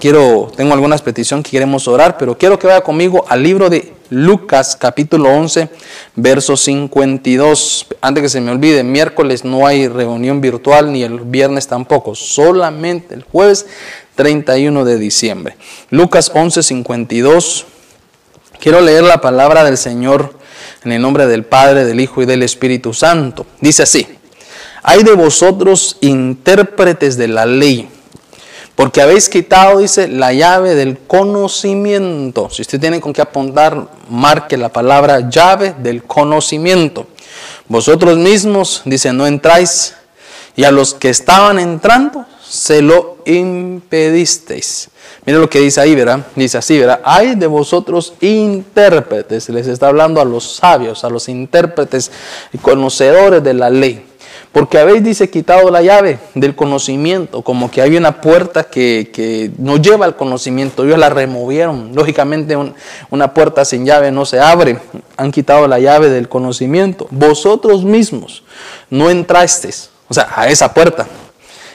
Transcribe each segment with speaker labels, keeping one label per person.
Speaker 1: quiero, tengo algunas peticiones que queremos orar, pero quiero que vaya conmigo al libro de Lucas capítulo 11, verso 52. Antes que se me olvide, miércoles no hay reunión virtual ni el viernes tampoco, solamente el jueves 31 de diciembre. Lucas 11, 52. Quiero leer la palabra del Señor en el nombre del Padre, del Hijo y del Espíritu Santo. Dice así, hay de vosotros intérpretes de la ley porque habéis quitado, dice, la llave del conocimiento. Si usted tiene con qué apuntar, marque la palabra llave del conocimiento. Vosotros mismos, dice, no entráis. Y a los que estaban entrando, se lo impedisteis. Mire lo que dice ahí, ¿verdad? Dice así, ¿verdad? Hay de vosotros intérpretes. Les está hablando a los sabios, a los intérpretes y conocedores de la ley. Porque habéis, dice, quitado la llave del conocimiento, como que hay una puerta que, que no lleva al conocimiento, ellos la removieron. Lógicamente una puerta sin llave no se abre, han quitado la llave del conocimiento. Vosotros mismos no entrasteis, o sea, a esa puerta.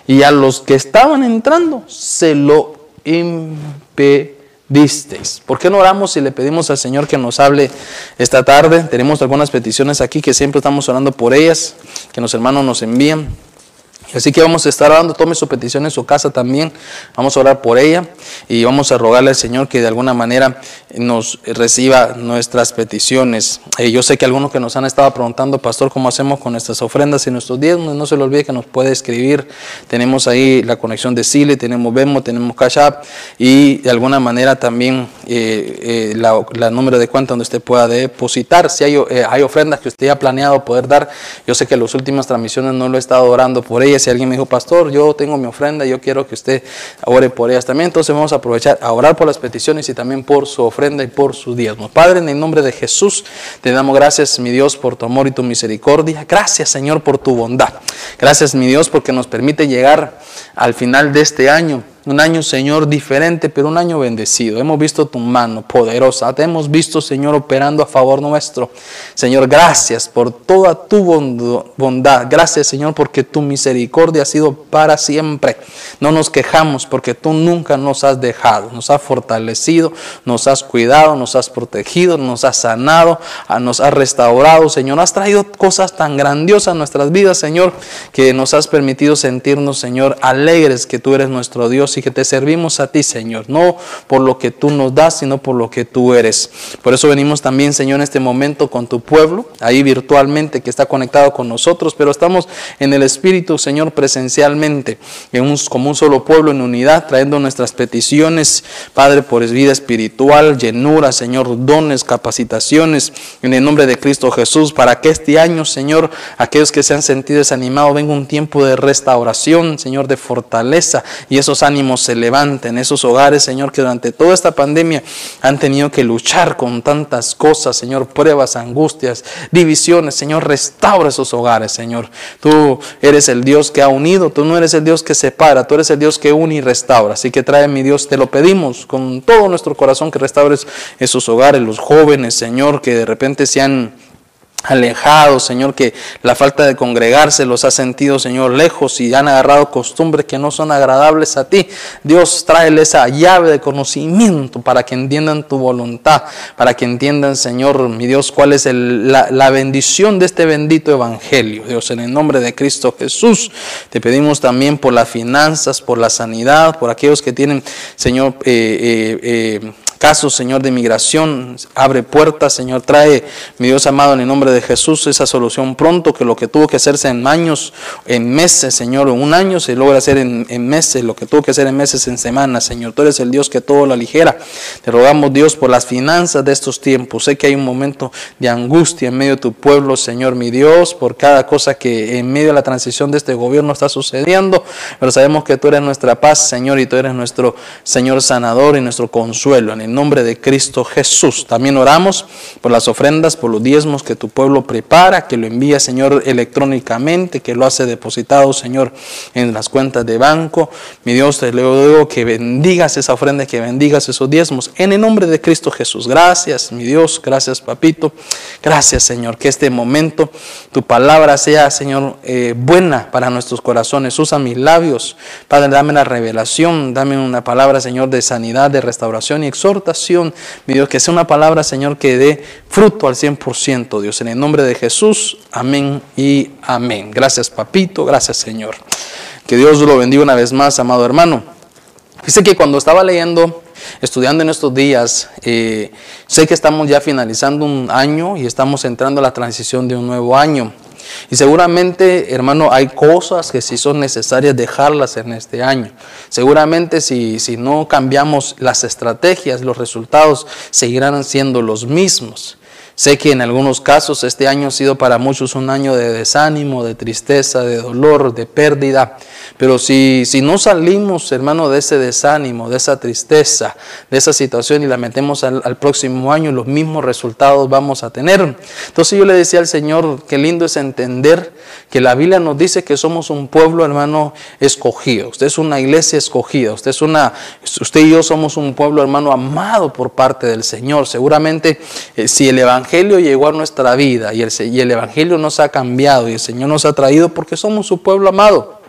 Speaker 1: Y a los que estaban entrando se lo impedieron disteis. ¿Por qué no oramos y le pedimos al Señor que nos hable esta tarde? Tenemos algunas peticiones aquí que siempre estamos orando por ellas, que los hermanos nos envían. Así que vamos a estar orando, tome su petición en su casa también, vamos a orar por ella y vamos a rogarle al Señor que de alguna manera nos reciba nuestras peticiones. Eh, yo sé que algunos que nos han estado preguntando, pastor, ¿cómo hacemos con nuestras ofrendas y nuestros diezmos? No se le olvide que nos puede escribir, tenemos ahí la conexión de Sile, tenemos Vemo, tenemos Cash App y de alguna manera también eh, eh, la, número de cuenta donde usted pueda depositar. Si hay, hay ofrendas que usted ha planeado poder dar, yo sé que en las últimas transmisiones no lo he estado orando por ellas si alguien me dijo, pastor, yo tengo mi ofrenda, yo quiero que usted ore por ellas también. Entonces vamos a aprovechar a orar por las peticiones y también por su ofrenda y por su diezmo. Padre, en el nombre de Jesús, te damos gracias, mi Dios, por tu amor y tu misericordia. Gracias, Señor, por tu bondad. Gracias, mi Dios, porque nos permite llegar al final de este año un año, Señor, diferente, pero un año bendecido. Hemos visto tu mano poderosa. Te hemos visto, Señor, operando a favor nuestro. Señor, gracias por toda tu bondad. Gracias, Señor, porque tu misericordia ha sido para siempre. No nos quejamos porque tú nunca nos has dejado. Nos has fortalecido, nos has cuidado, nos has protegido, nos has sanado, ah, nos has restaurado, Señor. Has traído cosas tan grandiosas a nuestras vidas, Señor, que nos has permitido sentirnos, Señor, alegres que tú eres nuestro Dios y que te servimos a ti, Señor, no por lo que tú nos das, sino por lo que tú eres. Por eso venimos también, Señor, en este momento con tu pueblo, ahí virtualmente que está conectado con nosotros, pero estamos en el Espíritu, Señor, presencialmente, en un, como un solo pueblo en unidad, trayendo nuestras peticiones, Padre, por vida espiritual, llenura, Señor, dones, capacitaciones, en el nombre de Cristo Jesús, para que este año, Señor, aquellos que se han sentido desanimados, venga un tiempo de restauración, Señor, de fortaleza y esos ánimos se levanten, esos hogares, Señor, que durante toda esta pandemia han tenido que luchar con tantas cosas, Señor, pruebas, angustias, divisiones, Señor, restaura esos hogares, Señor. Tú eres el Dios que ha unido, tú no eres el Dios que separa, tú eres el Dios que une y restaura. Así que trae, mi Dios, te lo pedimos con todo nuestro corazón que restaures esos hogares, los jóvenes, Señor, que de repente se han alejados, Señor, que la falta de congregarse los ha sentido, Señor, lejos y han agarrado costumbres que no son agradables a ti. Dios, tráele esa llave de conocimiento para que entiendan tu voluntad, para que entiendan, Señor, mi Dios, cuál es la, la, bendición de este bendito evangelio. Dios, en el nombre de Cristo Jesús, te pedimos también por las finanzas, por la sanidad, por aquellos que tienen, Señor, eh, eh, eh casos, Señor, de migración. Abre puertas, Señor. Trae, mi Dios amado, en el nombre de Jesús, esa solución pronto, que lo que tuvo que hacerse en años, en meses, Señor, en un año se logra hacer en, meses, lo que tuvo que hacer en meses, en semanas, Señor. Tú eres el Dios que todo lo aligera. Te rogamos, Dios, por las finanzas de estos tiempos. Sé que hay un momento de angustia en medio de tu pueblo, Señor, mi Dios, por cada cosa que en medio de la transición de este gobierno está sucediendo, pero sabemos que tú eres nuestra paz, Señor, y tú eres nuestro Señor sanador y nuestro consuelo. En el nombre de Cristo Jesús. También oramos por las ofrendas, por los diezmos que tu pueblo prepara, que lo envía, Señor, electrónicamente, que lo hace depositado, Señor, en las cuentas de banco. Mi Dios, te digo que bendigas esa ofrenda, que bendigas esos diezmos. En el nombre de Cristo Jesús. Gracias, mi Dios. Gracias, papito. Gracias, Señor, que este momento tu palabra sea, Señor, eh, buena para nuestros corazones. Usa mis labios. Padre, dame la revelación. Dame una palabra, Señor, de sanidad, de restauración y exhortación. Mi Dios, que sea una palabra, Señor, que dé fruto al 100%, Dios. En el nombre de Jesús. Amén y amén. Gracias, papito. Gracias, Señor. Que Dios lo bendiga una vez más, amado hermano. Dice que cuando estaba leyendo, estudiando en estos días, eh, sé que estamos ya finalizando un año y estamos entrando a la transición de un nuevo año. Y seguramente, hermano, hay cosas que sí son necesarias dejarlas en este año. Seguramente si, si no cambiamos las estrategias, los resultados seguirán siendo los mismos. Sé que en algunos casos este año ha sido para muchos un año de desánimo, de tristeza, de dolor, de pérdida. Pero si, si no salimos, hermano, de ese desánimo, de esa tristeza, de esa situación y la metemos al, al, próximo año, los mismos resultados vamos a tener. Entonces yo le decía al Señor, qué lindo es entender que la Biblia nos dice que somos un pueblo, hermano, escogido. Usted es una iglesia escogida. Usted es una, usted y yo somos un pueblo, hermano, amado por parte del Señor. Seguramente eh, si el Evangelio llegó a nuestra vida y el, y el Evangelio nos ha cambiado y el Señor nos ha traído porque somos su pueblo amado.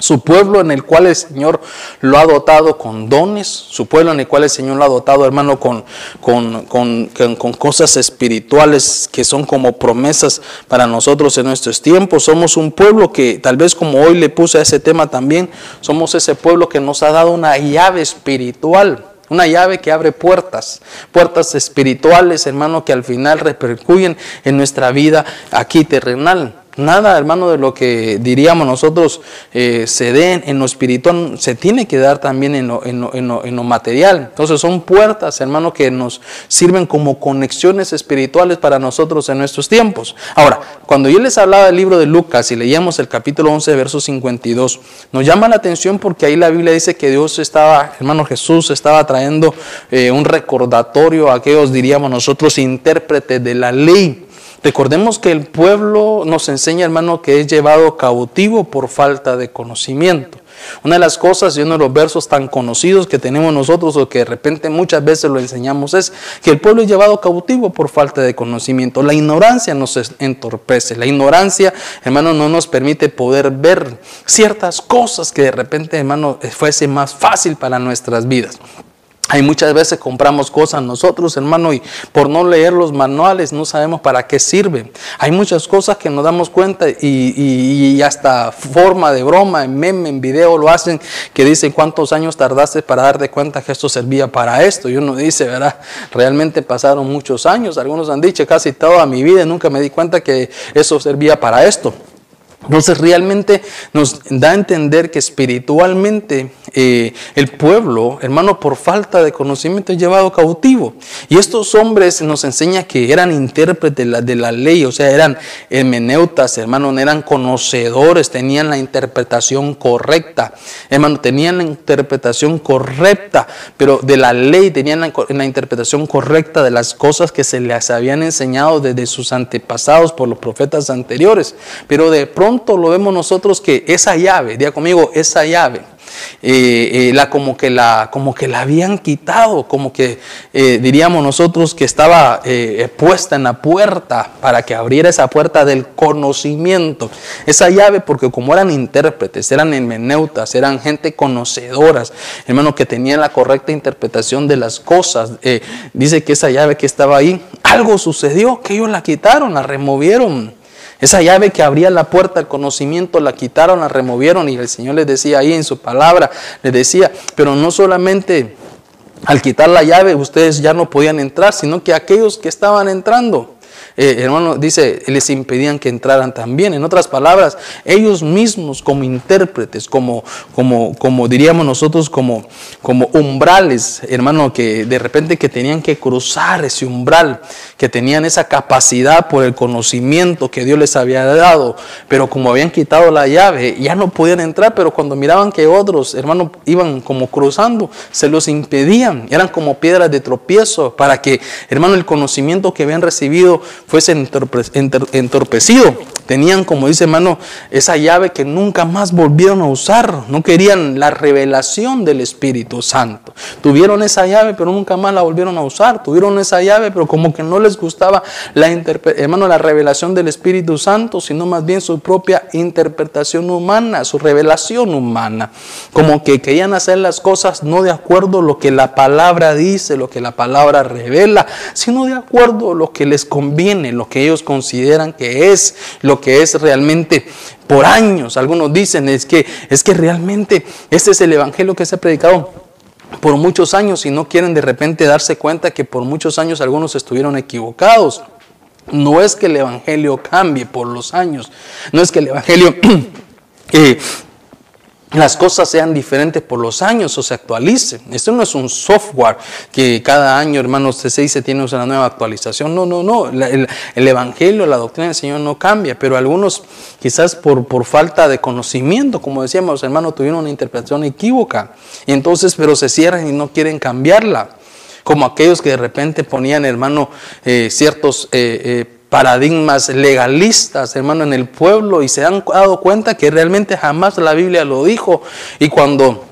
Speaker 1: Su pueblo en el cual el Señor lo ha dotado con dones, su pueblo en el cual el Señor lo ha dotado, hermano, con, con, con, con, cosas espirituales que son como promesas para nosotros en nuestros tiempos. Somos un pueblo que, tal vez como hoy le puse a ese tema también, somos ese pueblo que nos ha dado una llave espiritual. Una llave que abre puertas, puertas espirituales, hermano, que al final repercuyen en nuestra vida aquí terrenal. Nada, hermano, de lo que diríamos nosotros eh, se den en lo espiritual, se tiene que dar también en lo, en, lo, en, lo, en lo, material. Entonces son puertas, hermano, que nos sirven como conexiones espirituales para nosotros en nuestros tiempos. Ahora, cuando yo les hablaba del libro de Lucas y leíamos el capítulo 11, verso 52, nos llama la atención porque ahí la Biblia dice que Dios estaba, hermano Jesús, estaba trayendo eh, un recordatorio a aquellos, diríamos nosotros, intérpretes de la ley. Recordemos que el pueblo nos enseña, hermano, que es llevado cautivo por falta de conocimiento. Una de las cosas y uno de los versos tan conocidos que tenemos nosotros o que de repente muchas veces lo enseñamos es que el pueblo es llevado cautivo por falta de conocimiento. La ignorancia nos entorpece. La ignorancia, hermano, no nos permite poder ver ciertas cosas que de repente, hermano, fuese más fácil para nuestras vidas. Hay muchas veces compramos cosas nosotros, hermano, y por no leer los manuales no sabemos para qué sirven. Hay muchas cosas que nos damos cuenta y, hasta forma de broma, en meme, en video lo hacen, que dicen cuántos años tardaste para darte cuenta que esto servía para esto. Y uno dice, ¿verdad? Realmente pasaron muchos años. Algunos han dicho casi toda mi vida y nunca me di cuenta que eso servía para esto. Entonces realmente nos da a entender que espiritualmente eh, el pueblo, hermano, por falta de conocimiento es llevado cautivo. Y estos hombres nos enseñan que eran intérpretes de la, de la ley, o sea, eran hermeneutas, hermano, eran conocedores, tenían la interpretación correcta, hermano, tenían la interpretación correcta, pero de la ley tenían la, la interpretación correcta de las cosas que se les habían enseñado desde sus antepasados por los profetas anteriores. Pero de pronto lo vemos nosotros que esa llave, diga conmigo, esa llave, eh, eh, la, como, que la, como que la habían quitado, como que eh, diríamos nosotros que estaba puesta en la puerta para que abriera esa puerta del conocimiento. Esa llave, porque como eran intérpretes, eran hermeneutas, eran gente conocedoras, hermano, que tenían la correcta interpretación de las cosas. dice que esa llave que estaba ahí, algo sucedió, que ellos la quitaron, la removieron. Esa llave que abría la puerta al conocimiento la quitaron, la removieron y el Señor les decía ahí en su palabra, les decía, pero no solamente al quitar la llave ustedes ya no podían entrar, sino que aquellos que estaban entrando, eh, hermano, dice, les impedían que entraran también. En otras palabras, ellos mismos como intérpretes, como, como, como diríamos nosotros, como, como umbrales, hermano, que de repente que tenían que cruzar ese umbral, que tenían esa capacidad por el conocimiento que Dios les había dado, pero como habían quitado la llave, ya no podían entrar, pero cuando miraban que otros, hermano, iban como cruzando, se los impedían, eran como piedras de tropiezo para que, hermano, el conocimiento que habían recibido fuese entorpecido. Tenían, como dice hermano, esa llave que nunca más volvieron a usar. No querían la revelación del Espíritu Santo. Tuvieron esa llave, pero nunca más la volvieron a usar. Tuvieron esa llave, pero como que no les gustaba la, hermano, la revelación del Espíritu Santo, sino más bien su propia interpretación humana, su revelación humana. Como que querían hacer las cosas no de acuerdo a lo que la palabra dice, lo que la palabra revela, sino de acuerdo a lo que les conviene, lo que ellos consideran que es, lo que es realmente por años. Algunos dicen es que, es que realmente este es el evangelio que se ha predicado por muchos años y no quieren de repente darse cuenta que por muchos años algunos estuvieron equivocados. No es que el Evangelio cambie por los años, no es que el Evangelio eh, las cosas sean diferentes por los años o se actualicen. Esto no es un software que cada año, hermanos, se dice tiene una nueva actualización. No, no, no. el, Evangelio, la doctrina del Señor no cambia, pero algunos quizás por, por falta de conocimiento, como decíamos, los hermanos tuvieron una interpretación equívoca. Y entonces, pero se cierran y no quieren cambiarla. Como aquellos que de repente ponían, hermano, eh, ciertos... Eh, eh, paradigmas legalistas, hermano, en el pueblo y se han dado cuenta que realmente jamás la Biblia lo dijo. Y cuando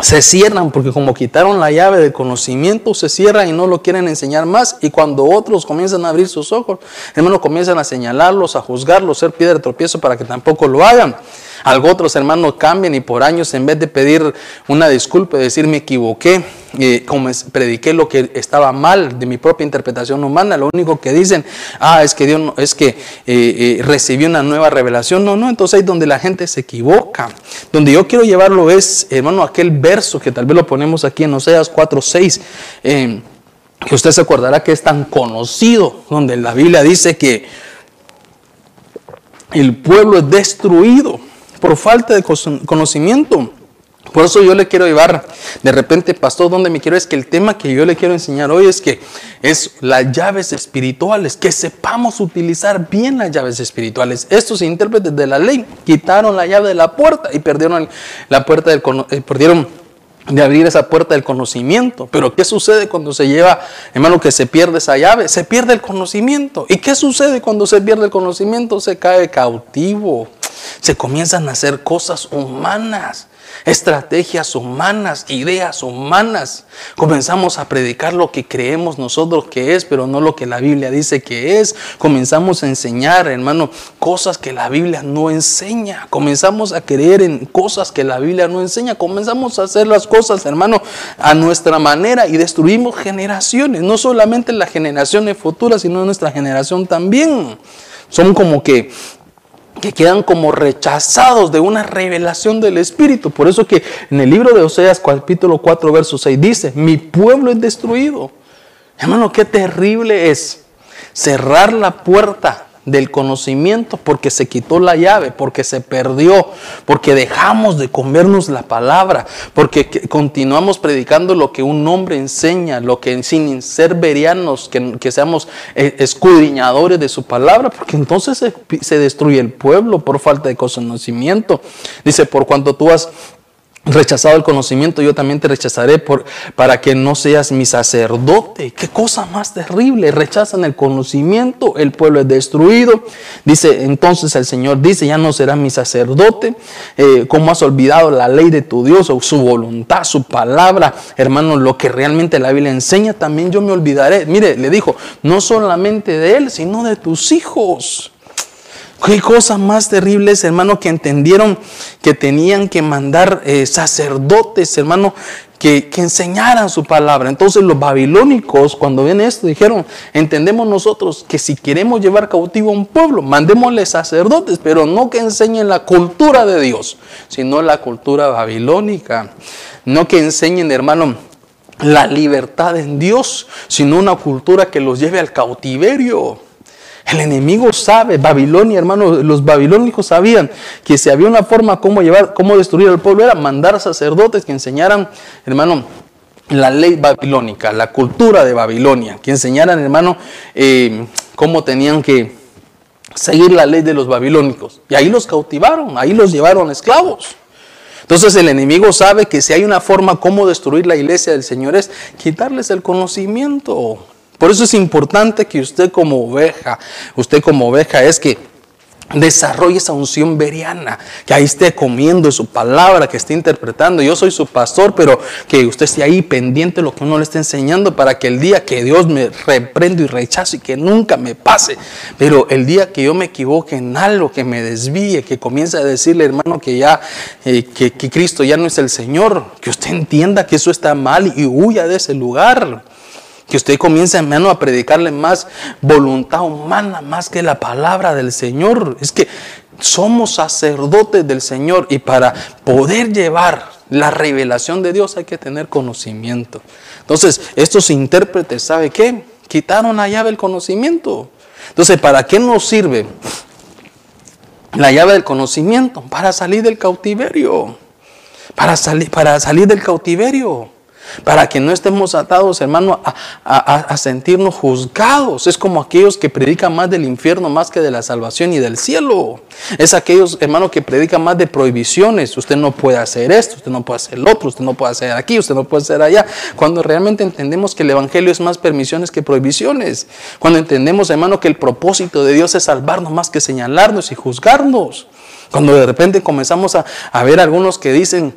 Speaker 1: se cierran, porque como quitaron la llave del conocimiento, se cierran y no lo quieren enseñar más. Y cuando otros comienzan a abrir sus ojos, hermano, comienzan a señalarlos, a juzgarlos, ser piedra de tropiezo para que tampoco lo hagan. Algo otros hermanos cambian y por años en vez de pedir una disculpa, decir me equivoqué, eh, como prediqué lo que estaba mal de mi propia interpretación humana, lo único que dicen, ah, es que Dios es que eh, eh, recibió una nueva revelación. No, no, entonces es donde la gente se equivoca. Donde yo quiero llevarlo es, hermano, aquel verso que tal vez lo ponemos aquí en Oseas 4, 6 que usted se acordará que es tan conocido, donde la Biblia dice que el pueblo es destruido por falta de conocimiento. Por eso yo le quiero llevar, de repente, pastor, donde me quiero es que el tema que yo le quiero enseñar hoy es que es las llaves espirituales, que sepamos utilizar bien las llaves espirituales. Estos intérpretes de la ley quitaron la llave de la puerta y perdieron la puerta del eh, perdieron de abrir esa puerta del conocimiento. Pero ¿qué sucede cuando se lleva, hermano, que se pierde esa llave? Se pierde el conocimiento. ¿Y qué sucede cuando se pierde el conocimiento? Se cae cautivo se comienzan a hacer cosas humanas, estrategias humanas, ideas humanas. Comenzamos a predicar lo que creemos nosotros que es, pero no lo que la Biblia dice que es. Comenzamos a enseñar, hermano, cosas que la Biblia no enseña. Comenzamos a creer en cosas que la Biblia no enseña. Comenzamos a hacer las cosas, hermano, a nuestra manera y destruimos generaciones. No solamente las generaciones futuras, sino nuestra generación también. Son como que que quedan como rechazados de una revelación del Espíritu. Por eso que en el libro de Oseas capítulo 4 verso 6 dice, mi pueblo es destruido. Hermano, qué terrible es cerrar la puerta del conocimiento porque se quitó la llave, porque se perdió, porque dejamos de comernos la palabra, porque continuamos predicando lo que un hombre enseña, lo que sin ser verianos, que, seamos eh, escudriñadores de su palabra, porque entonces se, se destruye el pueblo por falta de conocimiento. Dice, por cuanto tú has rechazado el conocimiento, yo también te rechazaré por, para que no seas mi sacerdote. Qué cosa más terrible. Rechazan el conocimiento, el pueblo es destruido. Dice entonces el Señor, dice, ya no serás mi sacerdote. Eh, como has olvidado la ley de tu Dios o su voluntad, su palabra, hermano, lo que realmente la Biblia enseña, también yo me olvidaré. Mire, le dijo, no solamente de él, sino de tus hijos. Qué cosa más terribles, hermano, que entendieron que tenían que mandar eh, sacerdotes, hermano, que, que, enseñaran su palabra. Entonces los babilónicos, cuando ven esto, dijeron, entendemos nosotros que si queremos llevar cautivo a un pueblo, mandémosle sacerdotes, pero no que enseñen la cultura de Dios, sino la cultura babilónica. No que enseñen, hermano, la libertad en Dios, sino una cultura que los lleve al cautiverio. El enemigo sabe, Babilonia, hermano, los babilónicos sabían que si había una forma cómo llevar, cómo destruir al pueblo era mandar sacerdotes que enseñaran, hermano, la ley babilónica, la cultura de Babilonia, que enseñaran, hermano, eh, cómo tenían que seguir la ley de los babilónicos. Y ahí los cautivaron, ahí los llevaron esclavos. Entonces el enemigo sabe que si hay una forma como destruir la iglesia del Señor es quitarles el conocimiento. Por eso es importante que usted como oveja, usted como oveja es que desarrolle esa unción veriana, que ahí esté comiendo su palabra, que esté interpretando. Yo soy su pastor, pero que usted esté ahí pendiente de lo que uno le está enseñando para que el día que Dios me reprendo y rechazo y que nunca me pase, pero el día que yo me equivoque en algo, que me desvíe, que comience a decirle, hermano, que ya, eh, que, que Cristo ya no es el Señor, que usted entienda que eso está mal y huya de ese lugar. Que usted comience, hermano, a predicarle más voluntad humana, más que la palabra del Señor. Es que somos sacerdotes del Señor y para poder llevar la revelación de Dios hay que tener conocimiento. Entonces, estos intérpretes, ¿sabe qué? Quitaron la llave del conocimiento. Entonces, ¿para qué nos sirve la llave del conocimiento? Para salir del cautiverio. Para para salir del cautiverio para que no estemos atados, hermano, a, sentirnos juzgados. Es como aquellos que predican más del infierno más que de la salvación y del cielo. Es aquellos, hermano, que predican más de prohibiciones. Usted no puede hacer esto, usted no puede hacer lo otro, usted no puede hacer aquí, usted no puede hacer allá. Cuando realmente entendemos que el Evangelio es más permisiones que prohibiciones. Cuando entendemos, hermano, que el propósito de Dios es salvarnos más que señalarnos y juzgarnos. Cuando de repente comenzamos a, a ver algunos que dicen,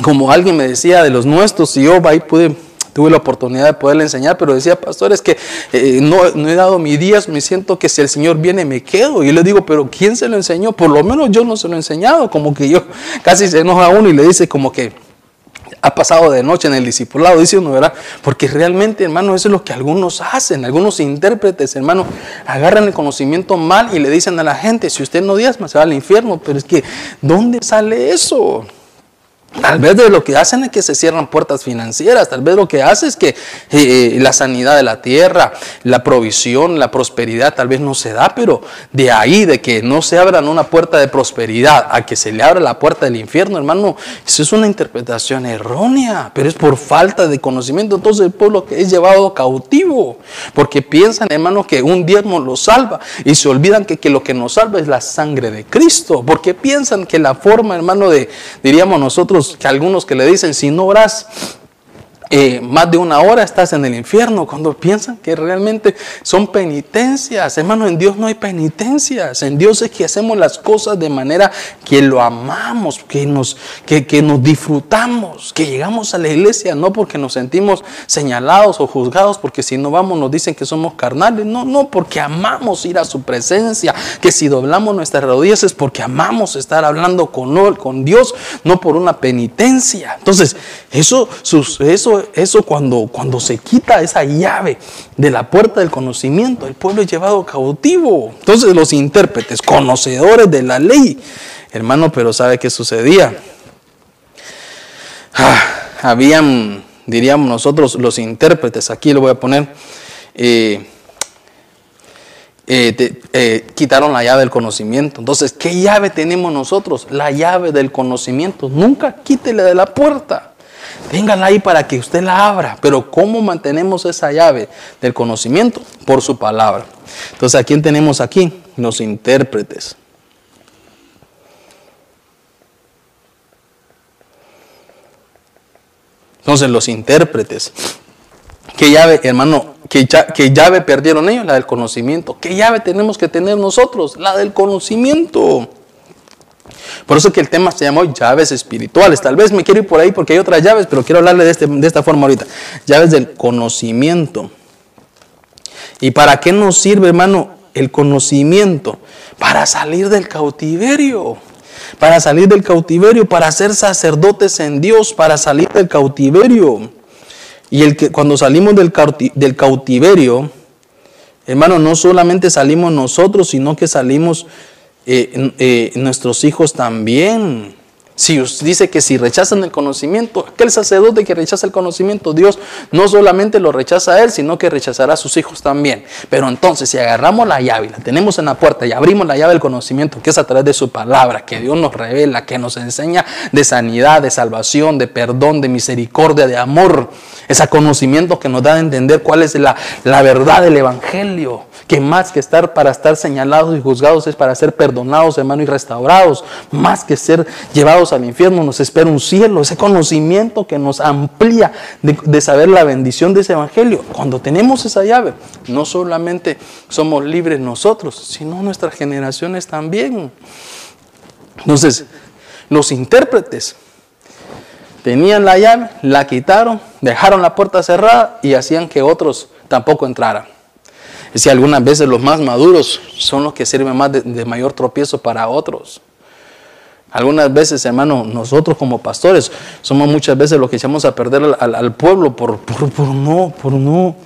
Speaker 1: como alguien me decía de los nuestros, y yo ahí pude, tuve la oportunidad de poderle enseñar, pero decía, pastor, es que eh, no, he dado mis días, me siento que si el Señor viene me quedo. Y yo le digo, pero ¿quién se lo enseñó? Por lo menos yo no se lo he enseñado, como que yo casi se enoja a uno y le dice como que ha pasado de noche en el discipulado, dice uno, ¿verdad? Porque realmente, hermano, eso es lo que algunos hacen, algunos intérpretes, hermano, agarran el conocimiento mal y le dicen a la gente, si usted no diezma, se va al infierno, pero es que, ¿dónde sale eso? Tal vez de lo que hacen es que se cierran puertas financieras, tal vez lo que hace es que eh, la sanidad de la tierra, la provisión, la prosperidad tal vez no se da, pero de ahí, de que no se abran una puerta de prosperidad a que se le abra la puerta del infierno, hermano, eso es una interpretación errónea, pero es por falta de conocimiento. Entonces el pueblo es llevado cautivo, porque piensan, hermano, que un diezmo lo salva y se olvidan que lo que nos salva es la sangre de Cristo, porque piensan que la forma, hermano, de, diríamos nosotros, que algunos que le dicen, si no oras eh, más de una hora estás en el infierno, cuando piensan que realmente son penitencias. Hermano, en Dios no hay penitencias. En Dios es que hacemos las cosas de manera que lo amamos, que nos, que, que nos disfrutamos, que llegamos a la iglesia no porque nos sentimos señalados o juzgados, porque si no vamos nos dicen que somos carnales. No, no, porque amamos ir a su presencia. Que si doblamos nuestras rodillas es porque amamos estar hablando con, con Dios, no por una penitencia. Entonces, eso, eso eso cuando, cuando se quita esa llave de la puerta del conocimiento, el pueblo es llevado cautivo. Entonces los intérpretes, conocedores de la ley, hermano, pero ¿sabe qué sucedía? Ah, habían, diríamos nosotros, los intérpretes, aquí lo voy a poner, eh, eh, eh, quitaron la llave del conocimiento. Entonces, ¿qué llave tenemos nosotros? La llave del conocimiento. Nunca quítele de la puerta. Téngala ahí para que usted la abra. Pero ¿cómo mantenemos esa llave del conocimiento? Por su palabra. Entonces, ¿a quién tenemos aquí? Los intérpretes. Entonces, los intérpretes. ¿Qué llave, hermano? ¿Qué, ¿Qué, llave perdieron ellos? La del conocimiento. ¿Qué llave tenemos que tener nosotros? La del conocimiento. Por eso que el tema se llamó llaves espirituales. Tal vez me quiero ir por ahí porque hay otras llaves, pero quiero hablarle de, este, de esta forma ahorita. Llaves del conocimiento. ¿Y para qué nos sirve, hermano, el conocimiento? Para salir del cautiverio. Para salir del cautiverio, para ser sacerdotes en Dios, para salir del cautiverio. Y el que, cuando salimos del, del cautiverio, hermano, no solamente salimos nosotros, sino que salimos eh, eh, nuestros hijos también. Si dice que si rechazan el conocimiento, aquel sacerdote que rechaza el conocimiento, Dios no solamente lo rechaza a él, sino que rechazará a sus hijos también. Pero entonces, si agarramos la llave y la tenemos en la puerta y abrimos la llave del conocimiento, que es a través de su palabra, que Dios nos revela, que nos enseña de sanidad, de salvación, de perdón, de misericordia, de amor, ese conocimiento que nos da a entender cuál es la, la verdad del Evangelio que más que estar para estar señalados y juzgados es para ser perdonados, hermano, y restaurados. Más que ser llevados al infierno, nos espera un cielo, ese conocimiento que nos amplía de, saber la bendición de ese evangelio. Cuando tenemos esa llave, no solamente somos libres nosotros, sino nuestras generaciones también. Entonces, los intérpretes tenían la llave, la quitaron, dejaron la puerta cerrada y hacían que otros tampoco entraran. Es algunas veces los más maduros son los que sirven más de, mayor tropiezo para otros. Algunas veces, hermano, nosotros como pastores somos muchas veces los que echamos a perder al, pueblo por, por, no, por, no,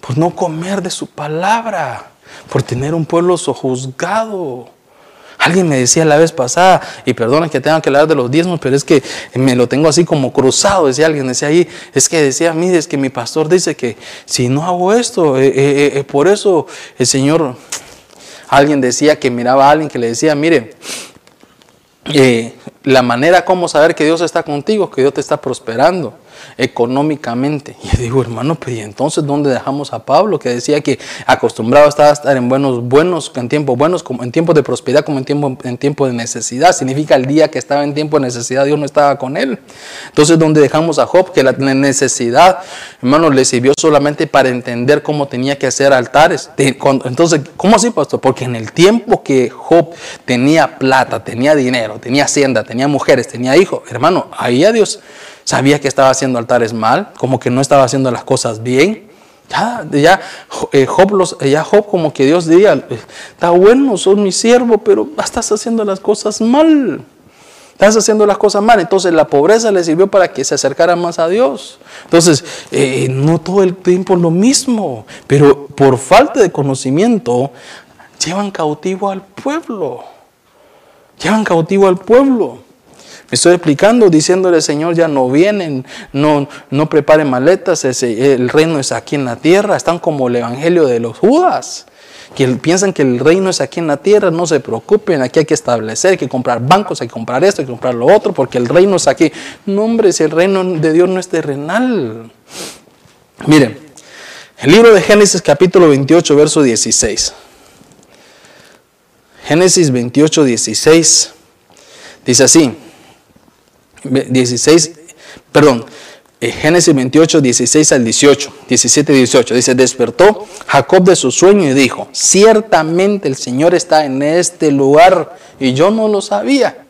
Speaker 1: por no comer de su palabra, por tener un pueblo sojuzgado. Alguien me decía la vez pasada, y perdona que tenga que hablar de los diezmos, pero es que me lo tengo así como cruzado, decía alguien, decía ahí, es que decía, mire, es que mi pastor dice que si no hago esto, eh, eh, eh, por eso el Señor, alguien decía que miraba a alguien que le decía, mire, la manera como saber que Dios está contigo, que Dios te está prosperando económicamente. Y digo, hermano, pero ¿y entonces dónde dejamos a Pablo? Que decía que acostumbrado estaba a estar en buenos, buenos, en tiempos buenos, como en tiempos de prosperidad, como en tiempo, en tiempo de necesidad. Significa el día que estaba en tiempo de necesidad, Dios no estaba con él. Entonces, ¿dónde dejamos a Job? Que la necesidad, hermano, le sirvió solamente para entender cómo tenía que hacer altares. Entonces, ¿cómo así, pastor? Porque en el tiempo que Job tenía plata, tenía dinero, tenía hacienda, tenía mujeres, tenía hijos, hermano, ahí a Dios sabía que estaba haciendo altares mal, como que no estaba haciendo las cosas bien. Ya, ya, eh, ya Job como que Dios diría, está bueno, sos mi siervo, pero estás haciendo las cosas mal. Estás haciendo las cosas mal. Entonces la pobreza le sirvió para que se acercara más a Dios. Entonces, eh, no todo el tiempo lo mismo, pero por falta de conocimiento, llevan cautivo al pueblo. Llevan cautivo al pueblo. Me estoy explicando diciéndole, Señor, ya no vienen, no, no preparen maletas, el reino es aquí en la tierra. Están como el evangelio de los Judas, que piensan que el reino es aquí en la tierra, no se preocupen, aquí hay que establecer, hay que comprar bancos, hay que comprar esto, hay que comprar lo otro, porque el reino es aquí. No, hombre, si el reino de Dios no es terrenal. Miren, el libro de Génesis capítulo 28, verso 16. Génesis 28, 16. Dice así. 16, perdón, eh, Génesis 28, 16 al 18, 17 y 18. Dice, despertó Jacob de su sueño y dijo, ciertamente el Señor está en este lugar y yo no lo sabía.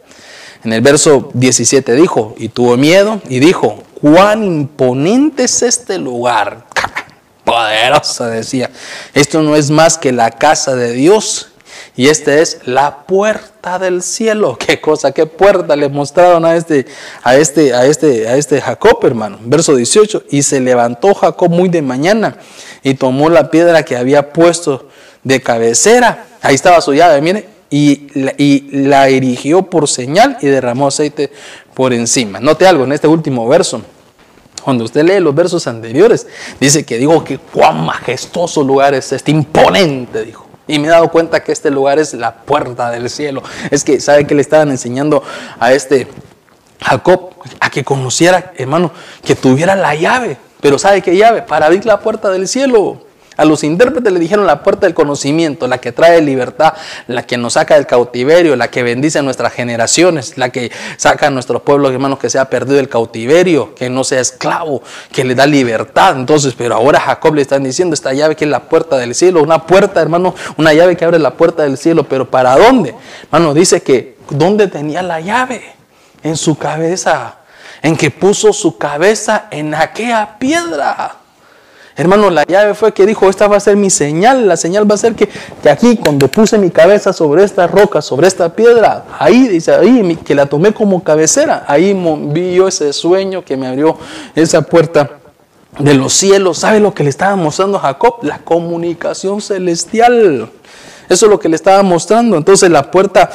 Speaker 1: En el verso 17 dijo, y tuvo miedo y dijo, cuán imponente es este lugar. Poderosa decía, esto no es más que la casa de Dios y esta es la puerta del cielo. Qué cosa, qué puerta le mostraron a este, a este, a este, a este Jacob, hermano. Verso 18. Y se levantó Jacob muy de mañana y tomó la piedra que había puesto de cabecera. Ahí estaba su llave, mire. Y la, y la erigió por señal y derramó aceite por encima. Note algo en este último verso. Cuando usted lee los versos anteriores, dice que digo que cuán majestuoso lugar es este, imponente, dijo. Y me he dado cuenta que este lugar es la puerta del cielo. Es que, ¿sabe que le estaban enseñando a este Jacob a que conociera, hermano, que tuviera la llave? Pero ¿sabe qué llave? Para abrir la puerta del cielo. A los intérpretes le dijeron la puerta del conocimiento, la que trae libertad, la que nos saca del cautiverio, la que bendice a nuestras generaciones, la que saca a nuestro pueblo, hermanos, que sea perdido del cautiverio, que no sea esclavo, que le da libertad. Entonces, pero ahora Jacob le están diciendo esta llave que es la puerta del cielo, una puerta, hermano, una llave que abre la puerta del cielo, pero ¿para dónde? Hermano, dice que ¿dónde tenía la llave? En su cabeza, en que puso su cabeza en aquella piedra. Hermano, la llave fue que dijo, esta va a ser mi señal, la señal va a ser que, aquí cuando puse mi cabeza sobre esta roca, sobre esta piedra, ahí dice, ahí que la tomé como cabecera, ahí vi yo ese sueño que me abrió esa puerta de los cielos. ¿Sabe lo que le estaba mostrando a Jacob? La comunicación celestial. Eso es lo que le estaba mostrando. Entonces la puerta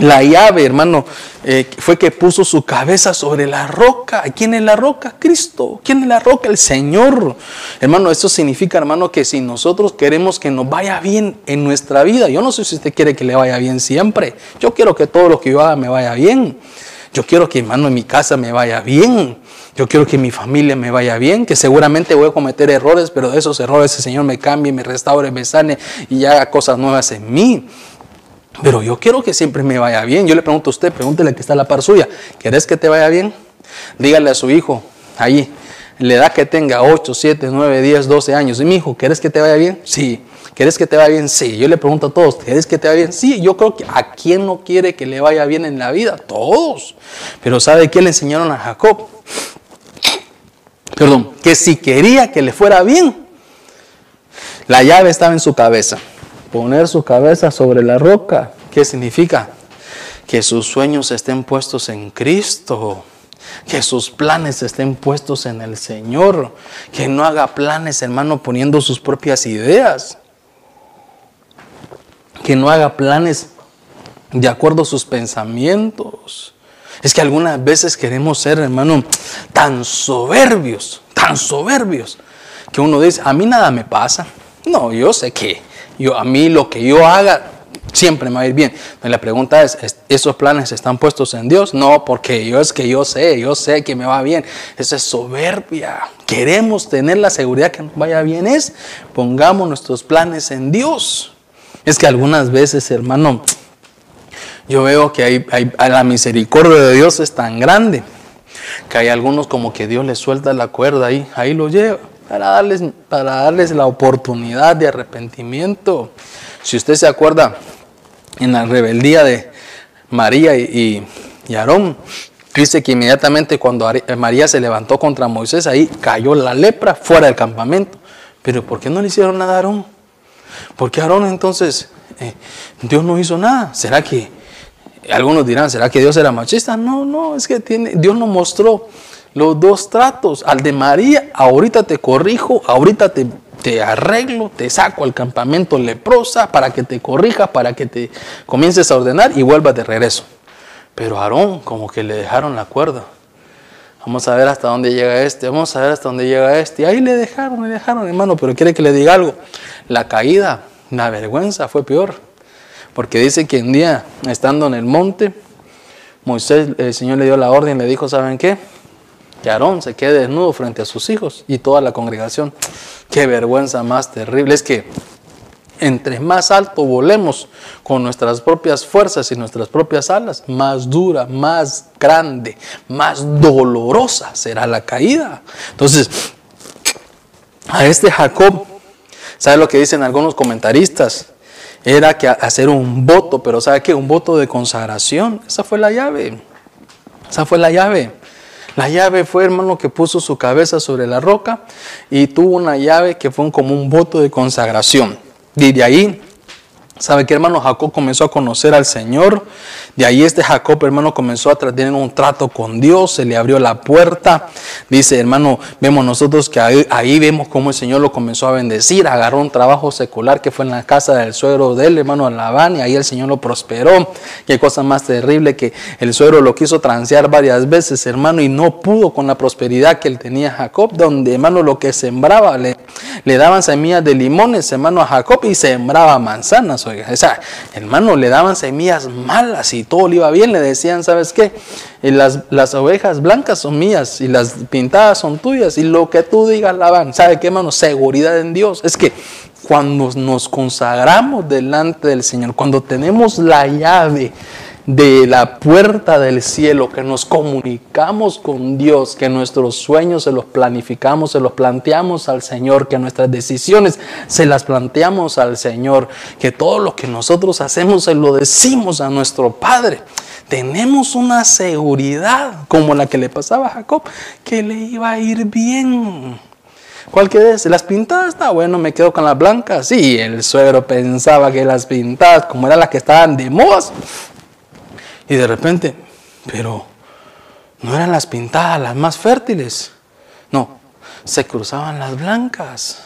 Speaker 1: La llave, hermano, eh, fue que puso su cabeza sobre la roca. ¿Quién es la roca? Cristo. ¿Quién es la roca? El Señor. Hermano, esto significa, hermano, que si nosotros queremos que nos vaya bien en nuestra vida, yo no sé si usted quiere que le vaya bien siempre. Yo quiero que todo lo que yo haga me vaya bien. Yo quiero que, hermano, en mi casa me vaya bien. Yo quiero que mi familia me vaya bien, que seguramente voy a cometer errores, pero de esos errores el Señor me cambie, me restaure, me sane y haga cosas nuevas en mí. Pero yo quiero que siempre me vaya bien. Yo le pregunto a usted, pregúntele que está a la par suya. ¿Querés que te vaya bien? Dígale a su hijo, ahí, la edad que tenga 8, 7, 9, 10, 12 años. Y mi hijo, ¿querés que te vaya bien? Sí. ¿Querés que te vaya bien? Sí. Yo le pregunto a todos, ¿querés que te vaya bien? Sí. Yo creo que a quién no quiere que le vaya bien en la vida? Todos. Pero ¿sabe qué le enseñaron a Jacob? Perdón, que si quería que le fuera bien, la llave estaba en su cabeza poner su cabeza sobre la roca. ¿Qué significa? Que sus sueños estén puestos en Cristo. Que sus planes estén puestos en el Señor. Que no haga planes, hermano, poniendo sus propias ideas. Que no haga planes de acuerdo a sus pensamientos. Es que algunas veces queremos ser, hermano, tan soberbios, tan soberbios, que uno dice, a mí nada me pasa. No, yo sé que yo, a mí lo que yo haga siempre me va a ir bien. la pregunta es, ¿esos planes están puestos en Dios? No, porque yo es que yo sé, yo sé que me va bien. Esa es soberbia. Queremos tener la seguridad que nos vaya bien. Es, pongamos nuestros planes en Dios. Es que algunas veces, hermano, yo veo que hay, la misericordia de Dios es tan grande que hay algunos como que Dios les suelta la cuerda ahí, ahí lo lleva para darles, para darles la oportunidad de arrepentimiento. Si usted se acuerda, en la rebeldía de María y, Aarón, dice que inmediatamente cuando María se levantó contra Moisés, ahí cayó la lepra fuera del campamento. Pero ¿por qué no le hicieron nada a Aarón? ¿Por qué Aarón entonces eh, Dios no hizo nada? ¿Será que algunos dirán, ¿será que Dios era machista? No, no, es que tiene, Dios nos mostró los dos tratos. Al de María, ahorita te corrijo, ahorita te, arreglo, te saco al campamento leprosa para que te corrija, para que te comiences a ordenar y vuelvas de regreso. Pero Aarón como que le dejaron la cuerda. Vamos a ver hasta dónde llega este, vamos a ver hasta dónde llega este. Ahí le dejaron, le dejaron, hermano, pero quiere que le diga algo. La caída, la vergüenza fue peor. Porque dice que un día, estando en el monte, Moisés, el Señor le dio la orden, le dijo, ¿saben qué? Que Aarón se quede desnudo frente a sus hijos y toda la congregación. Qué vergüenza más terrible. Es que entre más alto volemos con nuestras propias fuerzas y nuestras propias alas, más dura, más grande, más dolorosa será la caída. Entonces, a este Jacob, ¿sabe lo que dicen algunos comentaristas? Era que hacer un voto, pero ¿sabe qué? Un voto de consagración. Esa fue la llave. Esa fue la llave. La llave fue, hermano, que puso su cabeza sobre la roca y tuvo una llave que fue como un voto de consagración. Y de ahí ¿Sabe que hermano Jacob comenzó a conocer al Señor? De ahí este Jacob, hermano, comenzó a tener un trato con Dios, se le abrió la puerta. Dice, hermano, vemos nosotros que ahí, vemos cómo el Señor lo comenzó a bendecir. Agarró un trabajo secular que fue en la casa del suegro del hermano Labán, y ahí el Señor lo prosperó. Qué cosa más terrible que el suegro lo quiso transear varias veces, hermano, y no pudo con la prosperidad que él tenía Jacob, donde, hermano, lo que sembraba, le, le daban semillas de limones, hermano, a Jacob y sembraba manzanas o sea, hermano, le daban semillas malas y todo le iba bien. Le decían, ¿sabes qué? Eh, las, las ovejas blancas son mías y las pintadas son tuyas. Y lo que tú digas la van. ¿Sabe qué, hermano? Seguridad en Dios. Es que cuando nos consagramos delante del Señor, cuando tenemos la llave de la puerta del cielo, que nos comunicamos con Dios, que nuestros sueños se los planificamos, se los planteamos al Señor, que nuestras decisiones se las planteamos al Señor, que todo lo que nosotros hacemos se lo decimos a nuestro Padre. Tenemos una seguridad como la que le pasaba a Jacob, que le iba a ir bien. ¿Cuál es? Las pintadas, está bueno, me quedo con las blancas. Sí, el suegro pensaba que las pintadas, como eran las que estaban de moda, y de repente, pero no eran las pintadas las más fértiles. No, se cruzaban las blancas.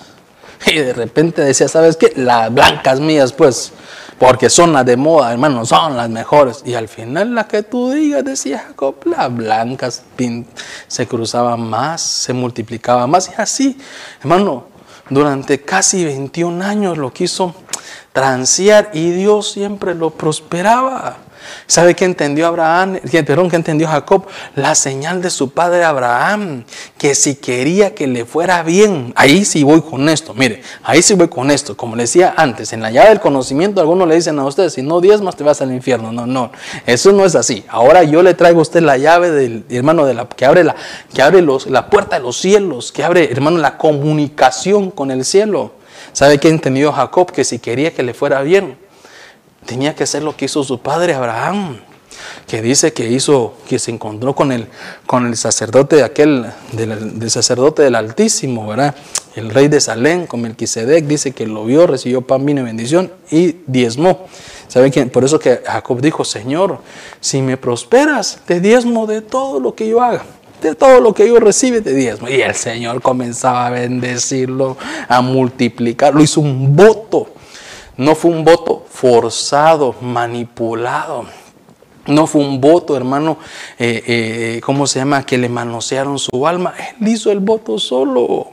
Speaker 1: Y de repente decía, ¿sabes qué? Las blancas mías, pues. porque son las de moda, hermano, son las mejores. Y al final la que tú digas, decía Jacob, las blancas se cruzaban más, se multiplicaban más. Y así, hermano, durante casi 21 años lo quiso transear y Dios siempre lo prosperaba. ¿Sabe qué entendió Abraham? Perdón, ¿qué entendió Jacob? La señal de su padre Abraham, que si quería que le fuera bien, ahí sí voy con esto, mire, ahí sí voy con esto. Como le decía antes, en la llave del conocimiento, algunos le dicen a ustedes, si no más te vas al infierno. No, no, eso no es así. Ahora yo le traigo a usted la llave del hermano de la que abre la que abre los, la puerta de los cielos, que abre, hermano, la comunicación con el cielo. ¿Sabe qué entendió Jacob? Que si quería que le fuera bien, tenía que hacer lo que hizo su padre Abraham, que dice que hizo, que se encontró con el, con el sacerdote de aquel, del, sacerdote del Altísimo, ¿verdad? El rey de Salem, con Melquisedec, dice que lo vio, recibió pan, vino y bendición y diezmó. ¿Saben qué? Por eso que Jacob dijo, Señor, si me prosperas, te diezmo de todo lo que yo haga de todo lo que yo recibe de diezmo. Y el Señor comenzaba a bendecirlo, a multiplicarlo. Hizo un voto. No fue un voto forzado, manipulado. No fue un voto, hermano, eh, eh, ¿cómo se llama? Que le manosearon su alma. Él hizo el voto solo.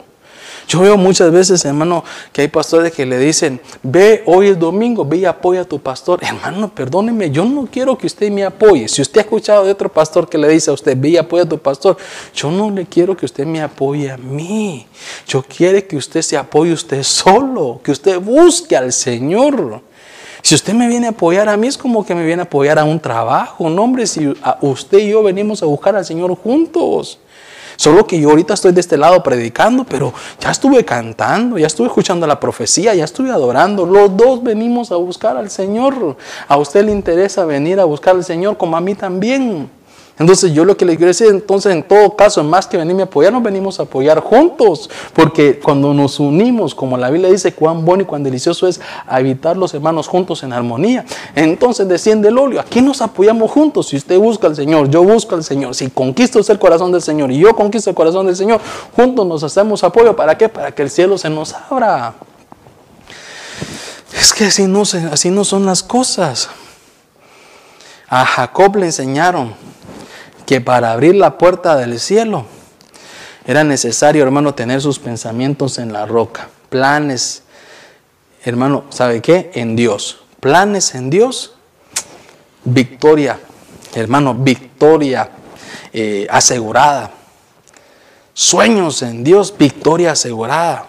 Speaker 1: Yo veo muchas veces, hermano, que hay pastores que le dicen, ve, hoy es domingo, ve y apoya a tu pastor. Hermano, perdóneme, yo no quiero que usted me apoye. Si usted ha escuchado de otro pastor que le dice a usted, ve y apoya a tu pastor, yo no le quiero que usted me apoye a mí. Yo quiero que usted se apoye usted solo, que usted busque al Señor. Si usted me viene a apoyar a mí, es como que me viene a apoyar a un trabajo. No, hombre, si usted y yo venimos a buscar al Señor juntos. Solo que yo ahorita estoy de este lado predicando, pero ya estuve cantando, ya estuve escuchando la profecía, ya estuve adorando. Los dos venimos a buscar al Señor. A usted le interesa venir a buscar al Señor como a mí también. Entonces yo lo que le quiero decir, entonces en todo caso, más que venirme a apoyar, nos venimos a apoyar juntos, porque cuando nos unimos, como la Biblia dice, cuán bueno y cuán delicioso es habitar los hermanos juntos en armonía, entonces desciende el óleo, aquí nos apoyamos juntos, si usted busca al Señor, yo busco al Señor, si conquisto el corazón del Señor y yo conquisto el corazón del Señor, juntos nos hacemos apoyo, ¿para qué? Para que el cielo se nos abra. Es que así no, así no son las cosas. A Jacob le enseñaron que para abrir la puerta del cielo era necesario, hermano, tener sus pensamientos en la roca. Planes, hermano, ¿sabe qué? En Dios. Planes en Dios. Victoria, hermano, victoria eh, asegurada. Sueños en Dios, victoria asegurada.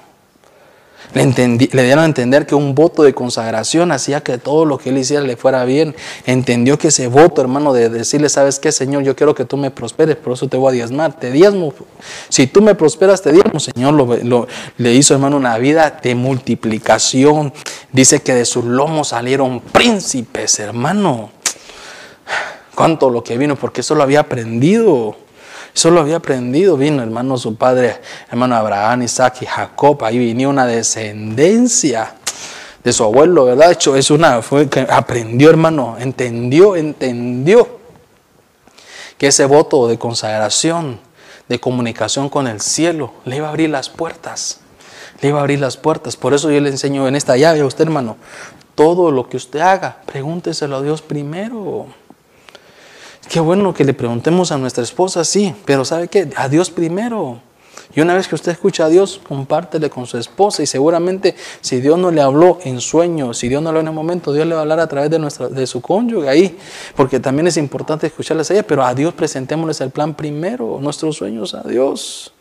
Speaker 1: Le, dieron a entender que un voto de consagración hacía que todo lo que él hiciera le fuera bien. Entendió que ese voto, hermano, de decirle, ¿sabes qué, Señor? Yo quiero que tú me prosperes, por eso te voy a diezmar. Te diezmo. Si tú me prosperas, te diezmo. Señor le hizo, hermano, una vida de multiplicación. Dice que de sus lomos salieron príncipes, hermano. Cuánto lo que vino, porque eso lo había aprendido. Eso lo había aprendido, vino hermano su padre, hermano Abraham, Isaac y Jacob, ahí venía una descendencia de su abuelo, ¿verdad? Hecho, es una, fue que aprendió, hermano, entendió, entendió que ese voto de consagración, de comunicación con el cielo, le iba a abrir las puertas, le iba a abrir las puertas. Por eso yo le enseño en esta llave a usted, hermano, todo lo que usted haga, pregúnteselo a Dios primero. Qué bueno que le preguntemos a nuestra esposa, sí, pero ¿sabe qué? A Dios primero. Y una vez que usted escucha a Dios, compártele con su esposa y seguramente si Dios no le habló en sueño, si Dios no le habló en un momento, Dios le va a hablar a través de, nuestra, de su cónyuge ahí, porque también es importante escucharles a ella, pero a Dios presentémosles el plan primero, nuestros sueños a Dios.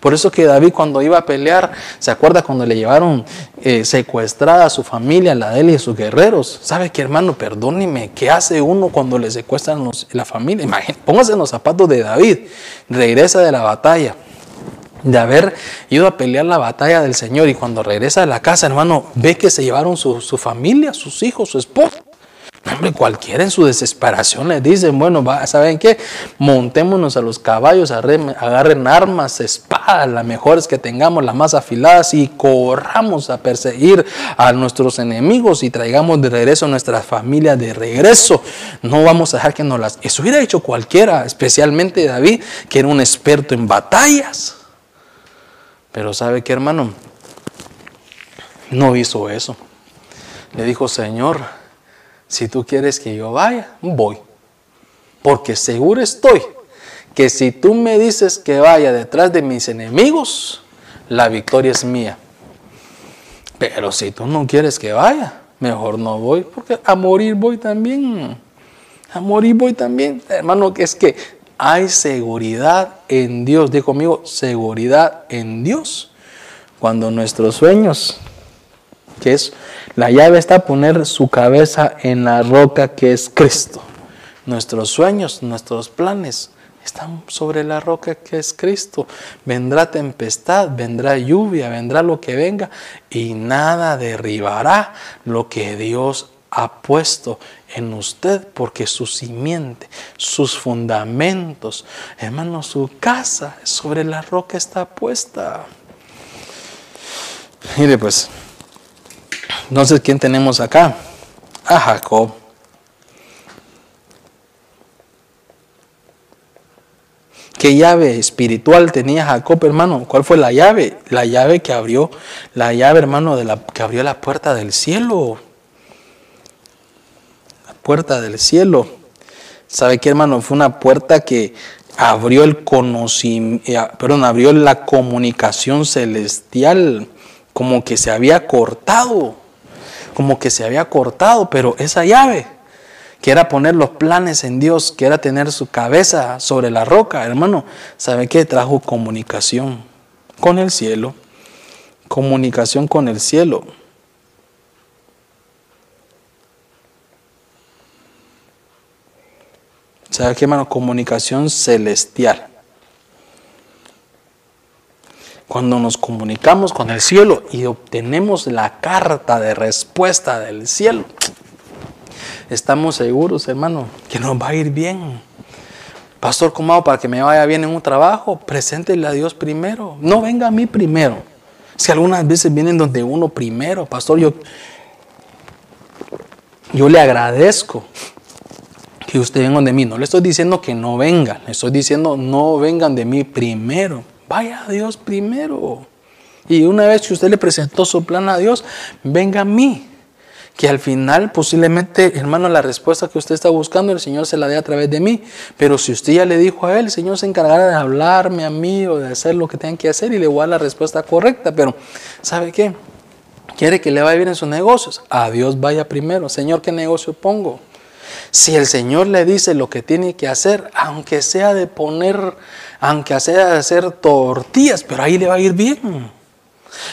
Speaker 1: Por eso que David cuando iba a pelear, ¿se acuerda cuando le llevaron eh, secuestrada a su familia, la de él y a sus guerreros? ¿Sabe qué hermano? Perdóneme, ¿qué hace uno cuando le secuestran la familia? Imagínate, póngase en los zapatos de David, regresa de la batalla, de haber ido a pelear la batalla del Señor y cuando regresa a la casa, hermano, ve que se llevaron su, su familia, sus hijos, su esposa. Hombre, cualquiera en su desesperación le dice, bueno, ¿saben qué? Montémonos a los caballos, agarren armas, espadas, las mejores que tengamos, las más afiladas, y corramos a perseguir a nuestros enemigos y traigamos de regreso a nuestra familia de regreso. No vamos a dejar que nos las... Eso hubiera hecho cualquiera, especialmente David, que era un experto en batallas. Pero ¿sabe qué, hermano? No hizo eso. Le dijo, Señor, si tú quieres que yo vaya, voy. Porque seguro estoy que si tú me dices que vaya detrás de mis enemigos, la victoria es mía. Pero si tú no quieres que vaya, mejor no voy, porque a morir voy también. A morir voy también. Hermano, es que hay seguridad en Dios. Dijo conmigo, seguridad en Dios. Cuando nuestros sueños, que es la llave está poner su cabeza en la roca que es Cristo. Nuestros sueños, nuestros planes están sobre la roca que es Cristo. Vendrá tempestad, vendrá lluvia, vendrá lo que venga y nada derribará lo que Dios ha puesto en usted porque su simiente, sus fundamentos, hermano, su casa sobre la roca está puesta. Mire pues, entonces, ¿quién tenemos acá? A Jacob. ¿Qué llave espiritual tenía Jacob, hermano? ¿Cuál fue la llave? La llave que abrió, la llave, hermano, de la, que abrió la puerta del cielo. La puerta del cielo. ¿Sabe qué, hermano? Fue una puerta que abrió el conocimiento, eh, perdón, abrió la comunicación celestial, como que se había cortado, como que se había cortado, pero esa llave que era poner los planes en Dios, que era tener su cabeza sobre la roca, hermano, ¿sabe qué? Trajo comunicación con el cielo, comunicación con el cielo. ¿Sabe qué, hermano? Comunicación celestial. Cuando nos comunicamos con el cielo y obtenemos la carta de respuesta del cielo, estamos seguros, hermano, que nos va a ir bien. Pastor, ¿cómo hago para que me vaya bien en un trabajo? Preséntele a Dios primero. No venga a mí primero. Si algunas veces vienen donde uno primero, pastor, yo, yo le agradezco que usted venga de mí. No le estoy diciendo que no vengan, le estoy diciendo no vengan de mí primero. Vaya a Dios primero. Y una vez que usted le presentó su plan a Dios, venga a mí que al final posiblemente, hermano, la respuesta que usted está buscando, el Señor se la dé a través de mí. Pero si usted ya le dijo a Él, el Señor se encargará de hablarme a mí o de hacer lo que tenga que hacer y le voy a dar la respuesta correcta. Pero, ¿sabe qué? Quiere que le vaya bien en sus negocios. A Dios vaya primero. Señor, ¿qué negocio pongo? Si el Señor le dice lo que tiene que hacer, aunque sea de poner, aunque sea de hacer tortillas, pero ahí le va a ir bien.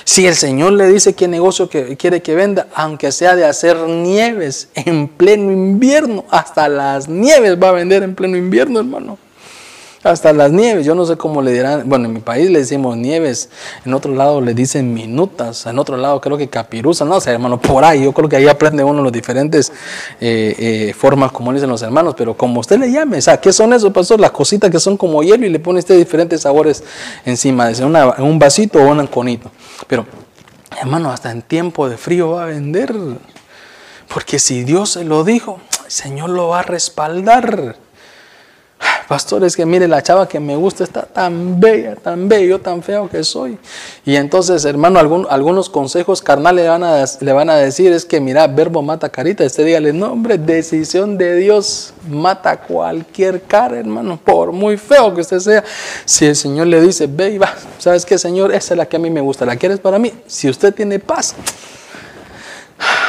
Speaker 1: Si el Señor le dice qué negocio quiere que venda, aunque sea de hacer nieves en pleno invierno, hasta las nieves va a vender en pleno invierno, hermano. Hasta las nieves, yo no sé cómo le dirán, bueno, en mi país le decimos nieves, en otro lado le dicen minutas, en otro lado creo que capiruza, no sé, hermano, por ahí, yo creo que ahí aprende uno las diferentes eh, eh, formas como dicen los hermanos, pero como usted le llame, o sea, ¿qué son eso, pastor? Las cositas que son como hielo y le pone usted diferentes sabores encima, de un vasito o un anconito. Pero, hermano, hasta en tiempo de frío va a vender, porque si Dios se lo dijo, el Señor lo va a respaldar. Pastor, es que mire, la chava que me gusta está tan bella, tan bello, tan feo que soy. Y entonces, hermano, algunos consejos carnales le van, a, le van a decir es que, mira, verbo mata carita. Este dígale, no, hombre, decisión de Dios mata cualquier cara, hermano, por muy feo que usted sea. Si el Señor le dice, ve y va, ¿sabes qué, Señor? Esa es la que a mí me gusta, ¿la quieres para mí? Si usted tiene paz,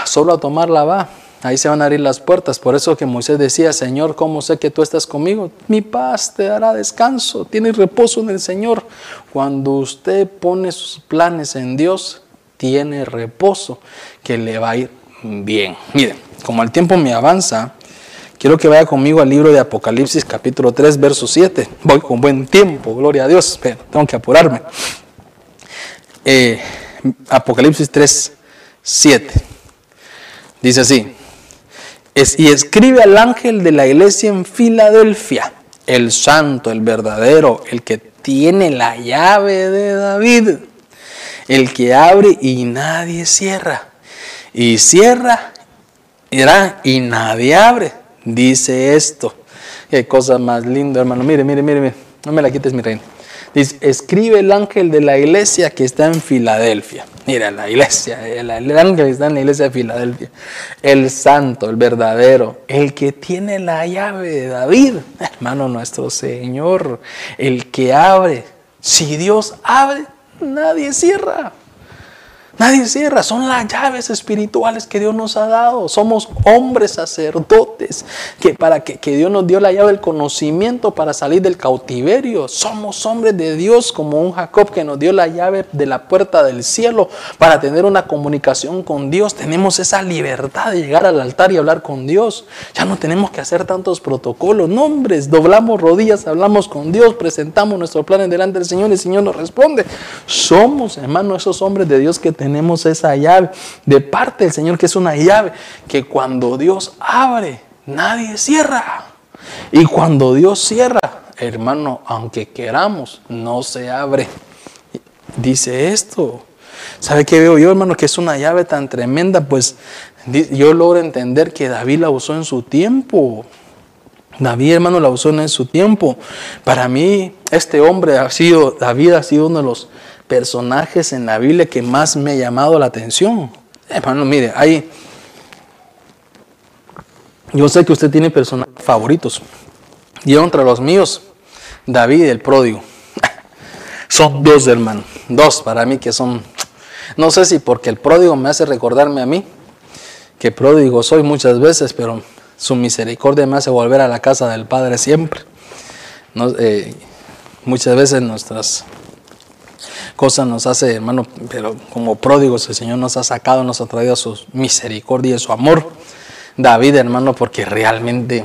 Speaker 1: solo a tomarla va Ahí se van a abrir las puertas. Por eso que Moisés decía, Señor, ¿cómo sé que tú estás conmigo? Mi paz te dará descanso. Tiene reposo en el Señor. Cuando usted pone sus planes en Dios, tiene reposo, que le va a ir bien. Miren, como el tiempo me avanza, quiero que vaya conmigo al libro de Apocalipsis capítulo 3, verso 7. Voy con buen tiempo, gloria a Dios, pero tengo que apurarme. Eh, Apocalipsis 3, 7. Dice así, y escribe al ángel de la iglesia en Filadelfia, el santo, el verdadero, el que tiene la llave de David, el que abre y nadie cierra, y cierra y nadie abre. Dice esto. Qué cosa más linda, hermano. Mire, mire, mire, no me la quites, mi reina. Dice, escribe el ángel de la iglesia que está en Filadelfia. Mira, la iglesia, el, el ángel está en la iglesia de Filadelfia. El santo, el verdadero, el que tiene la llave de David, hermano nuestro Señor, el que abre. Si Dios abre, nadie cierra. Nadie cierra, son las llaves espirituales que Dios nos ha dado. Somos hombres sacerdotes que para que, que, Dios nos dio la llave del conocimiento para salir del cautiverio. Somos hombres de Dios como un Jacob que nos dio la llave de la puerta del cielo para tener una comunicación con Dios. Tenemos esa libertad de llegar al altar y hablar con Dios. Ya no tenemos que hacer tantos protocolos, nombres, doblamos rodillas, hablamos con Dios, presentamos nuestro plan delante del Señor y el Señor nos responde. Somos, hermano, esos hombres de Dios que tenemos tenemos esa llave de parte del Señor, que es una llave que cuando Dios abre, nadie cierra. Y cuando Dios cierra, hermano, aunque queramos, no se abre. Dice esto. ¿Sabe qué veo yo, hermano? Que es una llave tan tremenda, pues yo logro entender que David la usó en su tiempo. David, hermano, la usó en su tiempo. Para mí, este hombre ha sido, David ha sido uno de los personajes en la Biblia que más me ha llamado la atención. Hermano, mire, hay... Yo sé que usted tiene personajes favoritos. Y entre los míos, David el pródigo. son dos, hermano. Dos para mí que son... No sé si porque el pródigo me hace recordarme a mí, que pródigo soy muchas veces, pero su misericordia me hace volver a la casa del Padre siempre. Eh, muchas veces nuestras cosas nos hace, hermano, pero como pródigos el Señor nos ha sacado, nos ha traído su misericordia y su amor. David, hermano, porque realmente,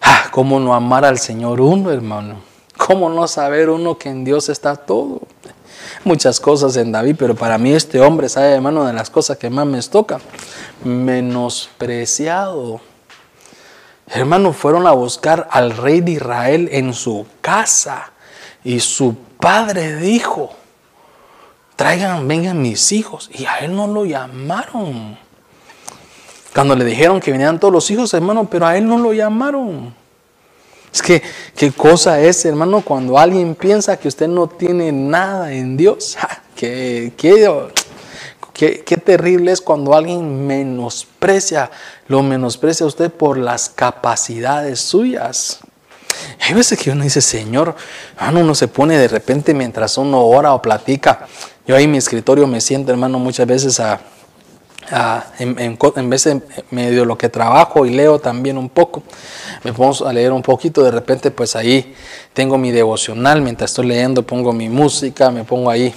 Speaker 1: ah, ¿cómo no amar al Señor uno, hermano? ¿Cómo no saber uno que en Dios está todo? Muchas cosas en David, pero para mí este hombre, ¿sabe, hermano, de las cosas que más me toca? Menospreciado. Hermano, fueron a buscar al rey de Israel en su casa y su padre dijo, traigan, vengan mis hijos. Y a él no lo llamaron. Cuando le dijeron que vinieran todos los hijos, hermano, pero a él no lo llamaron. Es que, ¿qué cosa es, hermano, cuando alguien piensa que usted no tiene nada en Dios? ¿Qué, qué, qué, qué terrible es cuando alguien menosprecia, lo menosprecia a usted por las capacidades suyas. Hay veces que uno dice, Señor, hermano, uno se pone de repente mientras uno ora o platica. Yo ahí en mi escritorio me siento, hermano, muchas veces a, en, en, vez de medio lo que trabajo y leo también un poco, me pongo a leer un poquito, de repente pues ahí tengo mi devocional, mientras estoy leyendo pongo mi música, me pongo ahí,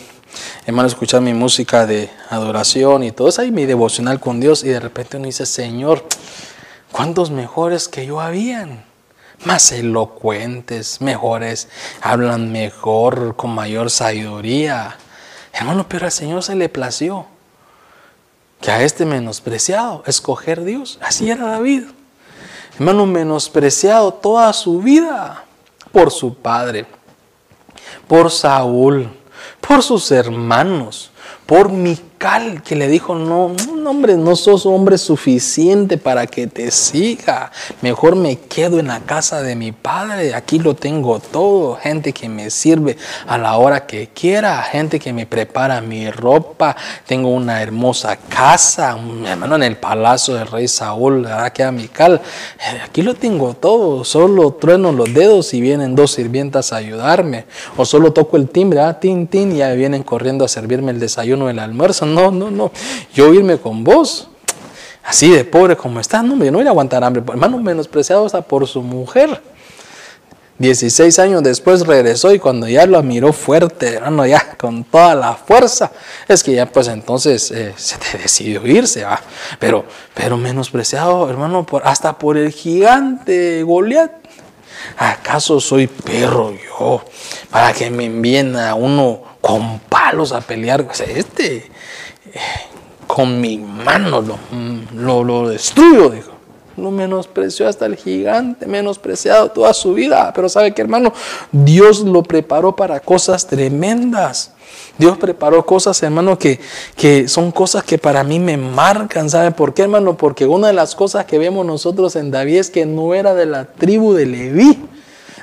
Speaker 1: hermano, escuchar mi música de adoración y todo, es ahí mi devocional con Dios y de repente uno dice, Señor, ¿cuántos mejores que yo habían? Más elocuentes, mejores, hablan mejor, con mayor sabiduría. Hermano, pero al Señor se le plació que a este menospreciado escoger Dios. Así era David. Hermano, menospreciado toda su vida por su padre, por Saúl, por sus hermanos, por Mical, que le dijo, no, no, hombre, no sos hombre suficiente para que te siga. Mejor me quedo en la casa de mi padre. Aquí lo tengo todo. Gente que me sirve a la hora que quiera. Gente que me prepara mi ropa. Tengo una hermosa casa. Mi hermano en el palacio del rey Saúl. ¿Verdad que a Mical? Eh, aquí lo tengo todo. Solo trueno los dedos y vienen dos sirvientas a ayudarme. O solo toco el timbre, ah, tin, tin, y ya vienen corriendo a servirme el desayuno, el almuerzo. No, no, no. Yo irme con vos, así de pobre como está, no, yo no voy a aguantar hambre. Hermano, menospreciado hasta por su mujer. 16 años después regresó y cuando ya lo miró fuerte, hermano, ya con toda la fuerza, es que ya pues entonces eh, se te decidió irse, ¿va? Pero, pero menospreciado, hermano, por, hasta por el gigante Goliat. ¿Acaso soy perro yo para que me envíen a uno con palos a pelear? Este, con mi mano lo, lo, lo destruyo, dijo. Lo menospreció hasta el gigante, menospreciado toda su vida. Pero sabe que hermano, Dios lo preparó para cosas tremendas. Dios preparó cosas, hermano, que, que son cosas que para mí me marcan. ¿Sabe por qué, hermano? Porque una de las cosas que vemos nosotros en David es que no era de la tribu de Leví.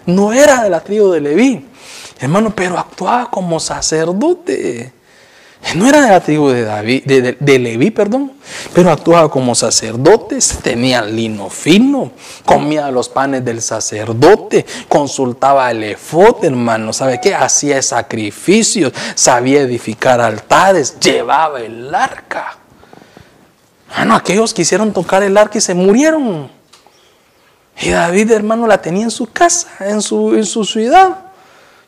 Speaker 1: No era de la tribu de Leví. Hermano, pero actuaba como sacerdote. No era de la tribu de, David, de, Leví, perdón, pero actuaba como sacerdote, tenía lino fino, comía los panes del sacerdote, consultaba el efod, hermano, ¿sabe qué? Hacía sacrificios, sabía edificar altares, llevaba el arca. Bueno, aquellos quisieron tocar el arca y se murieron. Y David, hermano, la tenía en su casa, en su, en su ciudad.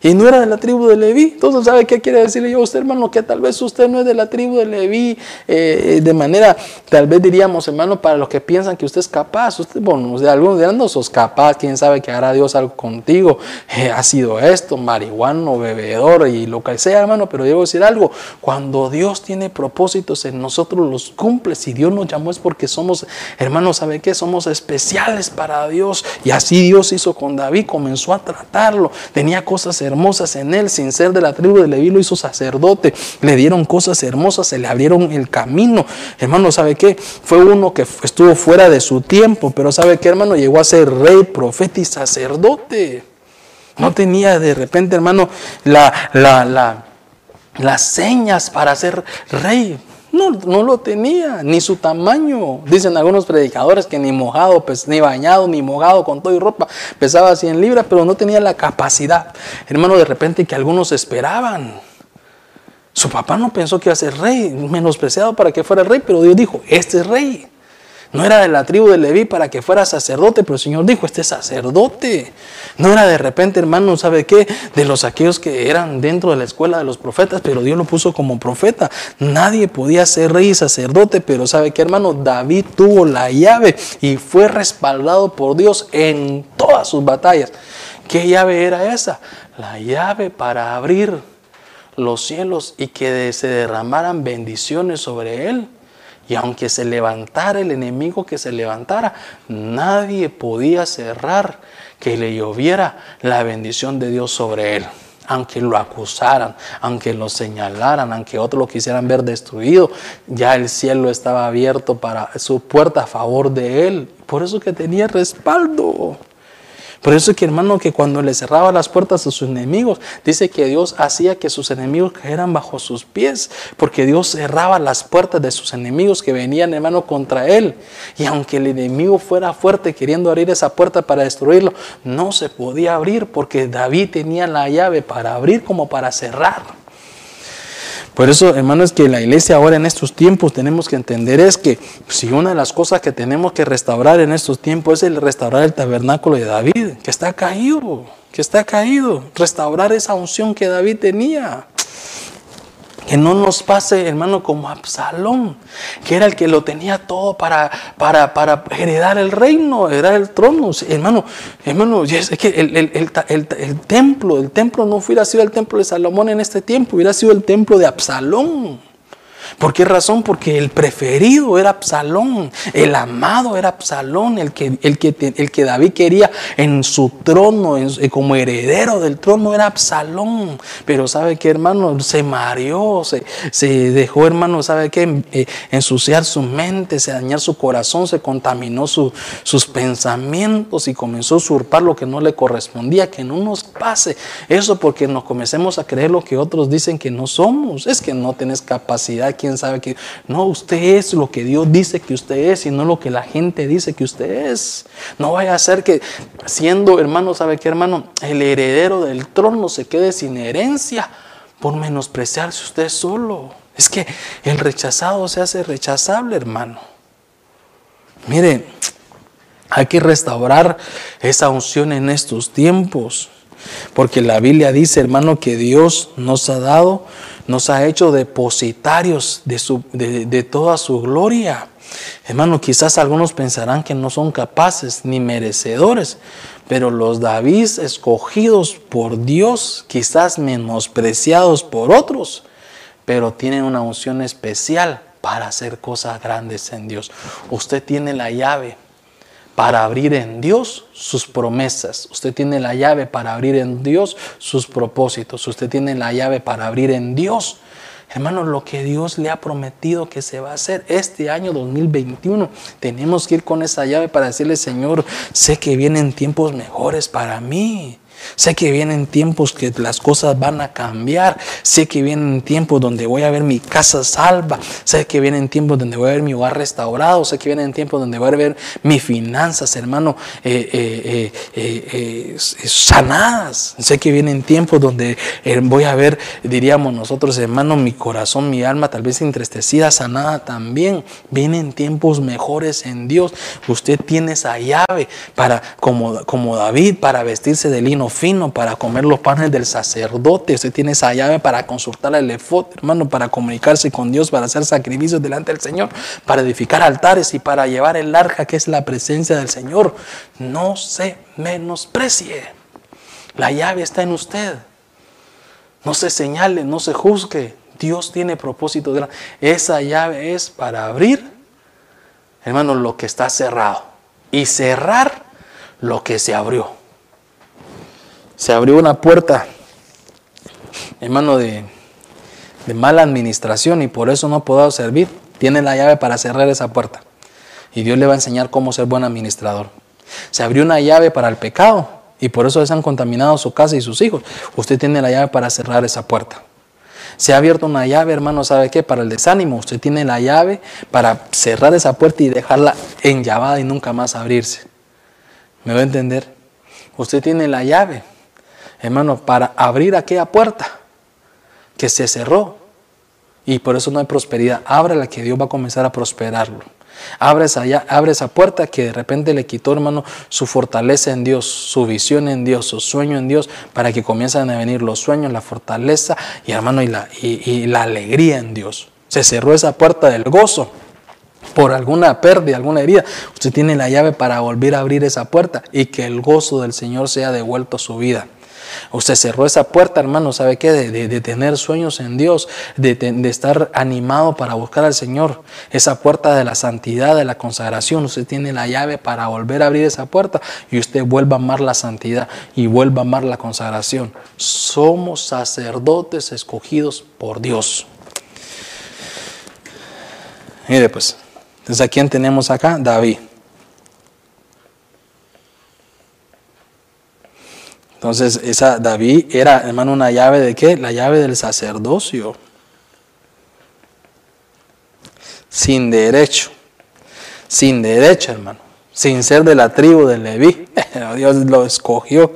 Speaker 1: Y no era de la tribu de Leví. Entonces, ¿sabe qué quiere decirle yo usted, hermano? Que tal vez usted no es de la tribu de Leví. Eh, de manera, tal vez diríamos, hermano, para los que piensan que usted es capaz. Usted, bueno, de algunos dirán, no sos capaz. Quién sabe que hará Dios algo contigo. Eh, ha sido esto, marihuano, bebedor y lo que sea, hermano. Pero debo decir algo. Cuando Dios tiene propósitos en nosotros, los cumple. Si Dios nos llamó es porque somos, hermano, ¿sabe qué? Somos especiales para Dios. Y así Dios hizo con David. Comenzó a tratarlo. Tenía cosas hermosas en él, sin ser de la tribu de Leví, lo hizo sacerdote, le dieron cosas hermosas, se le abrieron el camino. Hermano, ¿sabe qué? Fue uno que estuvo fuera de su tiempo, pero ¿sabe qué, hermano? Llegó a ser rey, profeta y sacerdote. No tenía de repente, hermano, la, la, las señas para ser rey. No, no lo tenía, ni su tamaño. Dicen algunos predicadores que ni mojado, pues, ni bañado, ni mojado con todo y ropa, pesaba 100 libras, pero no tenía la capacidad. Hermano, de repente que algunos esperaban. Su papá no pensó que iba a ser rey, menospreciado para que fuera rey, pero Dios dijo, este es rey. No era de la tribu de Leví para que fuera sacerdote, pero el Señor dijo, este sacerdote. No era de repente, hermano, ¿sabe qué? De los aquellos que eran dentro de la escuela de los profetas, pero Dios lo puso como profeta. Nadie podía ser rey y sacerdote, pero ¿sabe qué, hermano? David tuvo la llave y fue respaldado por Dios en todas sus batallas. ¿Qué llave era esa? La llave para abrir los cielos y que se derramaran bendiciones sobre él. Y aunque se levantara el enemigo que se levantara, nadie podía cerrar que le lloviera la bendición de Dios sobre él. Aunque lo acusaran, aunque lo señalaran, aunque otros lo quisieran ver destruido, ya el cielo estaba abierto para su puerta a favor de él. Por eso que tenía respaldo. Por eso que hermano, que cuando le cerraba las puertas a sus enemigos, dice que Dios hacía que sus enemigos cayeran bajo sus pies, porque Dios cerraba las puertas de sus enemigos que venían, hermano, contra él. Y aunque el enemigo fuera fuerte queriendo abrir esa puerta para destruirlo, no se podía abrir porque David tenía la llave para abrir como para cerrar. Por eso, hermanos, que la iglesia ahora en estos tiempos tenemos que entender es que si una de las cosas que tenemos que restaurar en estos tiempos es el restaurar el tabernáculo de David, que está caído, que está caído, restaurar esa unción que David tenía. Que no nos pase, hermano, como Absalón, que era el que lo tenía todo para, para, para heredar el reino, heredar el trono. Hermano, hermano, es que el, el, templo, el templo no hubiera sido el templo de Salomón en este tiempo, hubiera sido el templo de Absalón. ¿Por qué razón? Porque el preferido era Absalón, el amado era Absalón, el que, el que, el que David quería en su trono, como heredero del trono era Absalón. Pero ¿sabe qué, hermano? Se mareó, se, se dejó, hermano, ¿sabe qué? Eh, ensuciar su mente, se dañar su corazón, se contaminó sus pensamientos y comenzó a usurpar lo que no le correspondía. Que no nos pase eso porque nos comencemos a creer lo que otros dicen que no somos. Es que no tenés capacidad quién sabe que... No, usted es lo que Dios dice que usted es y no lo que la gente dice que usted es. No vaya a ser que siendo hermano, ¿sabe qué hermano? El heredero del trono se quede sin herencia por menospreciarse usted solo. Es que el rechazado se hace rechazable, hermano. Mire, hay que restaurar esa unción en estos tiempos. Porque la Biblia dice, hermano, que Dios nos ha dado nos ha hecho depositarios de, su, de, toda su gloria. Hermano, quizás algunos pensarán que no son capaces ni merecedores, pero los David escogidos por Dios, quizás menospreciados por otros, pero tienen una unción especial para hacer cosas grandes en Dios. Usted tiene la llave para abrir en Dios sus promesas. Usted tiene la llave para abrir en Dios sus propósitos. Usted tiene la llave para abrir en Dios. Hermano, lo que Dios le ha prometido que se va a hacer este año 2021, tenemos que ir con esa llave para decirle, Señor, sé que vienen tiempos mejores para mí. Sé que vienen tiempos que las cosas van a cambiar. Sé que vienen tiempos donde voy a ver mi casa salva. Sé que vienen tiempos donde voy a ver mi hogar restaurado. Sé que vienen tiempos donde voy a ver mis finanzas, hermano, eh, eh, eh, sanadas. Sé que vienen tiempos donde voy a ver, diríamos nosotros, hermano, mi corazón, mi alma tal vez entristecida, sanada también. Vienen tiempos mejores en Dios. Usted tiene esa llave para, como, como David, para vestirse de lino fino para comer los panes del sacerdote. Usted tiene esa llave para consultar el efod, hermano, para comunicarse con Dios, para hacer sacrificios delante del Señor, para edificar altares y para llevar el arca que es la presencia del Señor. No se menosprecie. La llave está en usted. No se señale, no se juzgue. Dios tiene propósito. Esa llave es para abrir, hermano, lo que está cerrado y cerrar lo que se abrió se abrió una puerta, hermano, de, de mala administración y por eso no puedo servir. Tiene la llave para cerrar esa puerta. Y Dios le va a enseñar cómo ser buen administrador. Se abrió una llave para el pecado y por eso se han contaminado su casa y sus hijos. Usted tiene la llave para cerrar esa puerta. Se ha abierto una llave, hermano, ¿sabe qué? Para el desánimo. Usted tiene la llave para cerrar esa puerta y dejarla enllavada y nunca más abrirse. ¿Me va a entender? Usted tiene la llave hermano, para abrir aquella puerta que se cerró. Y por eso no hay prosperidad. Ábrela que Dios va a comenzar a prosperarlo. Abre esa, abre esa puerta que de repente le quitó, hermano, su fortaleza en Dios, su visión en Dios, su sueño en Dios, para que comiencen a venir los sueños, la fortaleza y, hermano, y y la alegría en Dios. Se cerró esa puerta del gozo por alguna pérdida, alguna herida. Usted tiene la llave para volver a abrir esa puerta y que el gozo del Señor sea devuelto a su vida. Usted cerró esa puerta, hermano, ¿sabe qué? De, tener sueños en Dios, de, de, estar animado para buscar al Señor. Esa puerta de la santidad, de la consagración. Usted tiene la llave para volver a abrir esa puerta y usted vuelva a amar la santidad y vuelva a amar la consagración. Somos sacerdotes escogidos por Dios. Mire pues, entonces a quién tenemos acá? David. Entonces, esa David era, hermano, una llave de qué? La llave del sacerdocio. Sin derecho. Sin derecho, hermano. Sin ser de la tribu de Leví. Dios lo escogió.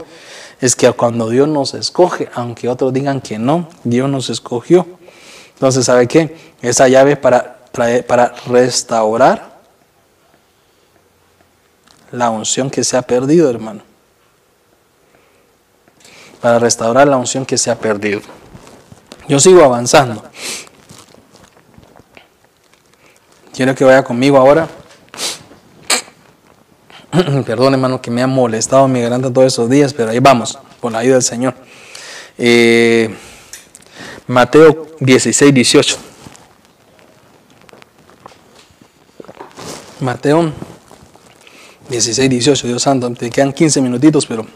Speaker 1: Es que cuando Dios nos escoge, aunque otros digan que no, Dios nos escogió. Entonces, ¿sabe qué? Esa llave para, para restaurar la unción que se ha perdido, hermano para restaurar la unción que se ha perdido. Yo sigo avanzando. Quiero que vaya conmigo ahora. Perdón, hermano, que me ha molestado mi garganta todos esos días, pero ahí vamos, por la ayuda del Señor. Eh, Mateo 16, 18. Mateo 16, 18, Dios santo, te quedan 15 minutitos, pero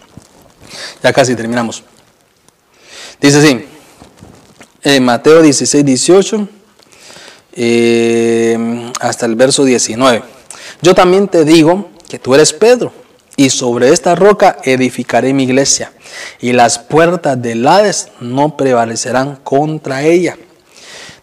Speaker 1: ya casi terminamos. Dice así, en Mateo 16, 18, eh, hasta el verso 19. Yo también te digo que tú eres Pedro, y sobre esta roca edificaré mi iglesia, y las puertas del Hades no prevalecerán contra ella.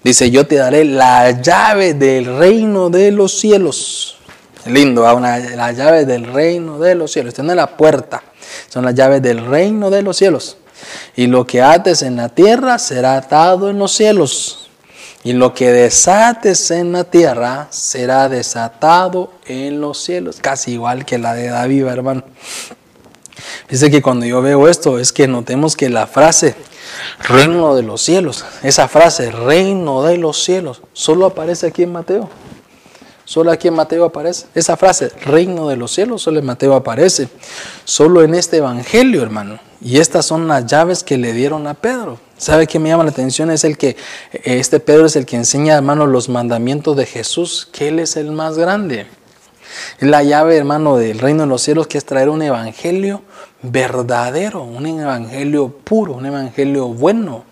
Speaker 1: Dice, yo te daré la llave del reino de los cielos. Lindo, una, la llave del reino de los cielos. Esta no es la puerta, son las llaves del reino de los cielos. Y lo que ates en la tierra será atado en los cielos. Y lo que desates en la tierra será desatado en los cielos. Casi igual que la de David, hermano. Dice que cuando yo veo esto es que notemos que la frase reino de los cielos, esa frase reino de los cielos, solo aparece aquí en Mateo. Solo aquí en Mateo aparece. Esa frase, reino de los cielos, solo en Mateo aparece. Solo en este evangelio, hermano. Y estas son las llaves que le dieron a Pedro. ¿Sabe qué me llama la atención? Es el que, este Pedro es el que enseña, hermano, los mandamientos de Jesús, que Él es el más grande. Es la llave, hermano, del reino de los cielos, que es traer un evangelio verdadero, un evangelio puro, un evangelio bueno.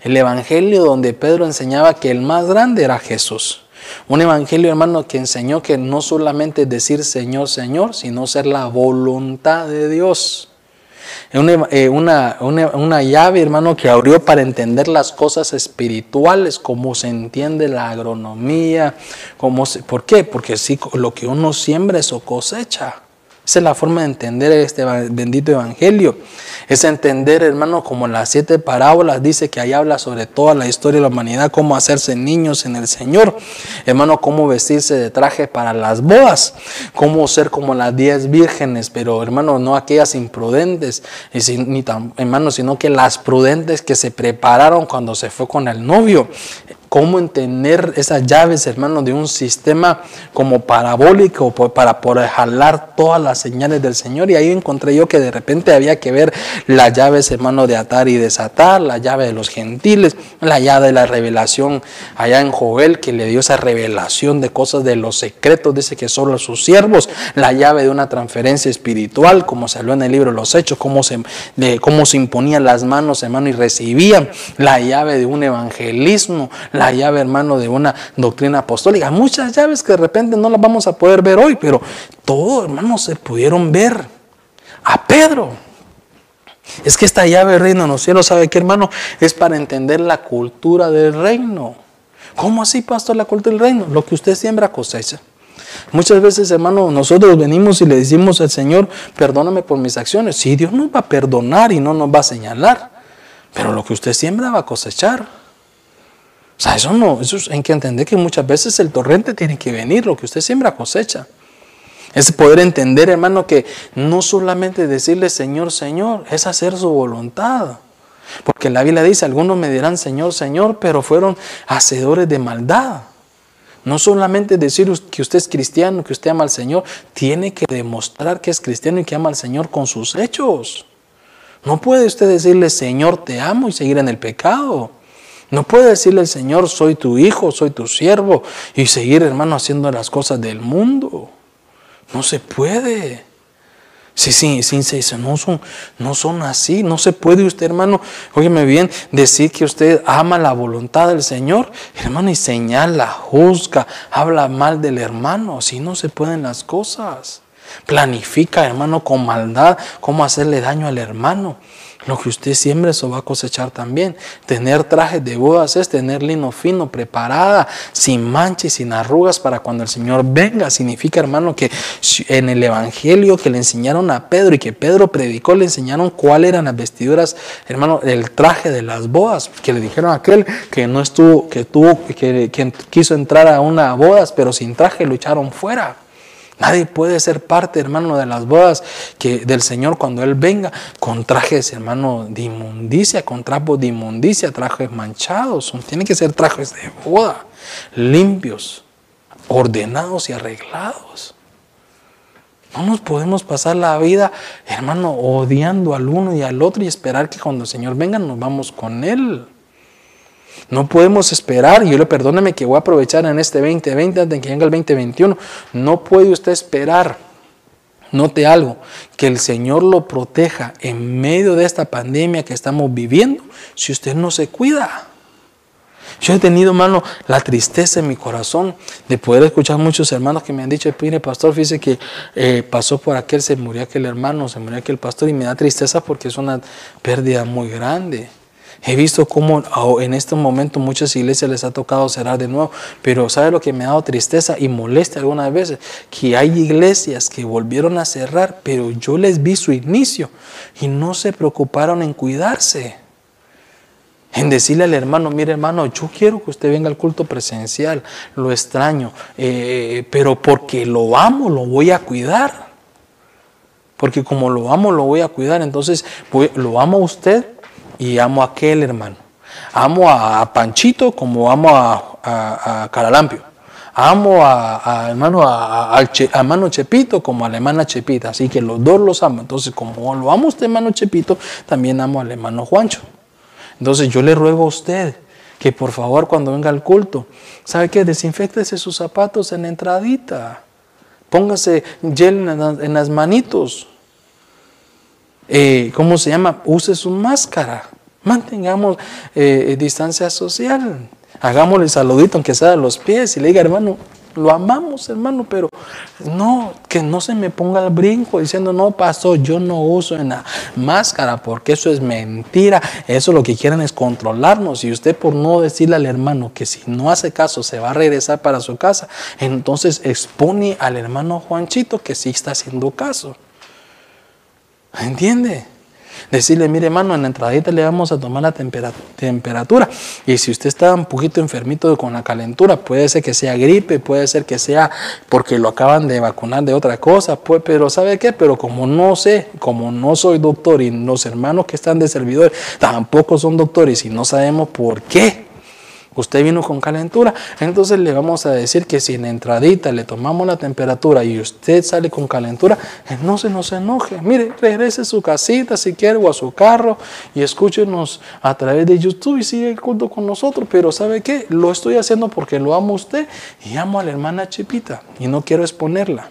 Speaker 1: El evangelio donde Pedro enseñaba que el más grande era Jesús. Un evangelio, hermano, que enseñó que no solamente decir Señor, Señor, sino ser la voluntad de Dios. Eh, una, una, llave, hermano, que abrió para entender las cosas espirituales, cómo se entiende la agronomía, cómo se, ¿por qué? Porque sí, lo que uno siembra, eso cosecha. Esa es la forma de entender este bendito evangelio. Es entender, hermano, como las siete parábolas dice que ahí habla sobre toda la historia de la humanidad, cómo hacerse niños en el Señor. Hermano, cómo vestirse de traje para las bodas, cómo ser como las diez vírgenes, pero hermano, no aquellas imprudentes, ni tan, hermano, sino que las prudentes que se prepararon cuando se fue con el novio cómo entender esas llaves, hermano, de un sistema como parabólico para poder jalar todas las señales del Señor. Y ahí encontré yo que de repente había que ver las llaves, hermano, de atar y desatar, la llave de los gentiles, la llave de la revelación allá en Joel, que le dio esa revelación de cosas de los secretos, dice que solo sus siervos, la llave de una transferencia espiritual, como se habló en el libro los Hechos, cómo se, de, cómo se imponían las manos, hermano, y recibían, la llave de un evangelismo, la llave, hermano, de una doctrina apostólica. Muchas llaves que de repente no las vamos a poder ver hoy, pero todo, hermano, se pudieron ver. A Pedro. Es que esta llave reino no cielo ¿sabe qué, hermano? Es para entender la cultura del reino. ¿Cómo así, pastor, la cultura del reino? Lo que usted siembra cosecha. Muchas veces, hermano, nosotros venimos y le decimos al Señor, perdóname por mis acciones. Sí, Dios nos va a perdonar y no nos va a señalar. Pero lo que usted siembra va a cosechar. O sea, eso no, eso hay que entender que muchas veces el torrente tiene que venir, lo que usted siembra cosecha. Es poder entender, hermano, que no solamente decirle Señor, Señor, es hacer su voluntad. Porque la Biblia dice, algunos me dirán Señor, Señor, pero fueron hacedores de maldad. No solamente decir que usted es cristiano, que usted ama al Señor, tiene que demostrar que es cristiano y que ama al Señor con sus hechos. No puede usted decirle, Señor, te amo y seguir en el pecado. No puede decirle al Señor, soy tu hijo, soy tu siervo, y seguir, hermano, haciendo las cosas del mundo. No se puede. Sí, sí, sí, no son, no son así. No se puede usted, hermano, óyeme bien, decir que usted ama la voluntad del Señor, hermano, y señala, juzga, habla mal del hermano. Así no se pueden las cosas. Planifica, hermano, con maldad, cómo hacerle daño al hermano. Lo que usted siembra, eso va a cosechar también. Tener trajes de bodas es tener lino fino, preparada, sin mancha y sin arrugas para cuando el Señor venga. Significa, hermano, que en el Evangelio que le enseñaron a Pedro y que Pedro predicó, le enseñaron cuáles eran las vestiduras, hermano, el traje de las bodas. Que le dijeron a aquel que no estuvo, que tuvo, que, que quiso entrar a una bodas, pero sin traje lo echaron fuera. Nadie puede ser parte, hermano, de las bodas que, del Señor cuando Él venga con trajes, hermano, de inmundicia, con trapos de inmundicia, trajes manchados. Tienen que ser trajes de boda, limpios, ordenados y arreglados. No nos podemos pasar la vida, hermano, odiando al uno y al otro y esperar que cuando el Señor venga nos vamos con Él. No podemos esperar, y yo le perdóneme que voy a aprovechar en este 2020 antes de que venga el 2021. No puede usted esperar, note algo, que el Señor lo proteja en medio de esta pandemia que estamos viviendo si usted no se cuida. Yo he tenido, hermano, la tristeza en mi corazón de poder escuchar muchos hermanos que me han dicho, mire, pastor, fíjese que eh, pasó por aquel, se murió aquel hermano, se murió aquel pastor, y me da tristeza porque es una pérdida muy grande. He visto cómo en este momento muchas iglesias les ha tocado cerrar de nuevo, pero ¿sabe lo que me ha dado tristeza y molesta algunas veces? Que hay iglesias que volvieron a cerrar, pero yo les vi su inicio y no se preocuparon en cuidarse. En decirle al hermano, mire hermano, yo quiero que usted venga al culto presencial, lo extraño, eh, pero porque lo amo, lo voy a cuidar. Porque como lo amo, lo voy a cuidar. Entonces, lo amo a usted, y amo a aquel hermano. Amo a, Panchito como amo a, Caralampio. Amo a, hermano, a, hermano Chepito como a la hermana Chepita. Así que los dos los amo. Entonces, como lo amo a usted, hermano Chepito, también amo al hermano Juancho. Entonces, yo le ruego a usted que por favor cuando venga al culto, ¿sabe qué? Desinfectese sus zapatos en la entradita. Póngase gel en las manitos. Eh, ¿cómo se llama? Use su máscara. Mantengamos eh, distancia social. Hagámosle saludito, aunque sea de los pies, y le diga, hermano, lo amamos, hermano, pero no, que no se me ponga el brinco diciendo, no, pasó, yo no uso una máscara porque eso es mentira. Eso lo que quieren es controlarnos. Y usted por no decirle al hermano que si no hace caso se va a regresar para su casa, entonces expone al hermano Juanchito que sí está haciendo caso. ¿Entiende? Decirle, mire hermano, en la entradita le vamos a tomar la temperatura. Y si usted está un poquito enfermito con la calentura, puede ser que sea gripe, puede ser que sea porque lo acaban de vacunar de otra cosa, pues, pero ¿sabe qué? Pero como no sé, como no soy doctor y los hermanos que están de servidor tampoco son doctores y no sabemos por qué usted vino con calentura, entonces le vamos a decir que si en entradita le tomamos la temperatura y usted sale con calentura, eh, no se nos enoje. Mire, regrese a su casita si quiere o a su carro y escúchenos a través de YouTube y sigue el culto con nosotros. Pero ¿sabe qué? Lo estoy haciendo porque lo amo a usted y amo a la hermana Chipita y no quiero exponerla.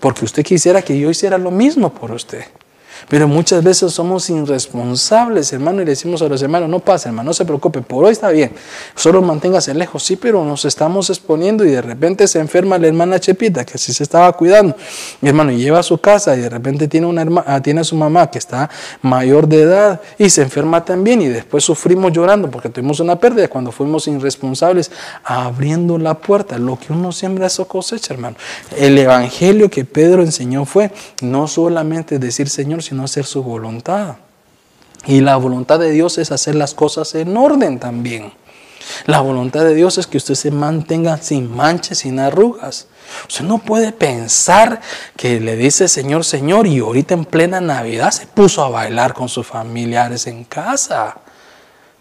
Speaker 1: Porque usted quisiera que yo hiciera lo mismo por usted. Pero muchas veces somos irresponsables, hermano, y le decimos a los hermanos, no pasa, hermano, no se preocupe, por hoy está bien, solo manténgase lejos, sí, pero nos estamos exponiendo y de repente se enferma la hermana Chepita, que sí se estaba cuidando, mi hermano, y lleva a su casa y de repente tiene, una hermana, ah, tiene a su mamá que está mayor de edad y se enferma también y después sufrimos llorando porque tuvimos una pérdida cuando fuimos irresponsables abriendo la puerta, lo que uno siembra eso cosecha, hermano. El evangelio que Pedro enseñó fue no solamente decir Señor, sino no hacer su voluntad. Y la voluntad de Dios es hacer las cosas en orden también. La voluntad de Dios es que usted se mantenga sin manches, sin arrugas. Usted no puede pensar que le dice Señor, Señor, y ahorita en plena Navidad se puso a bailar con sus familiares en casa.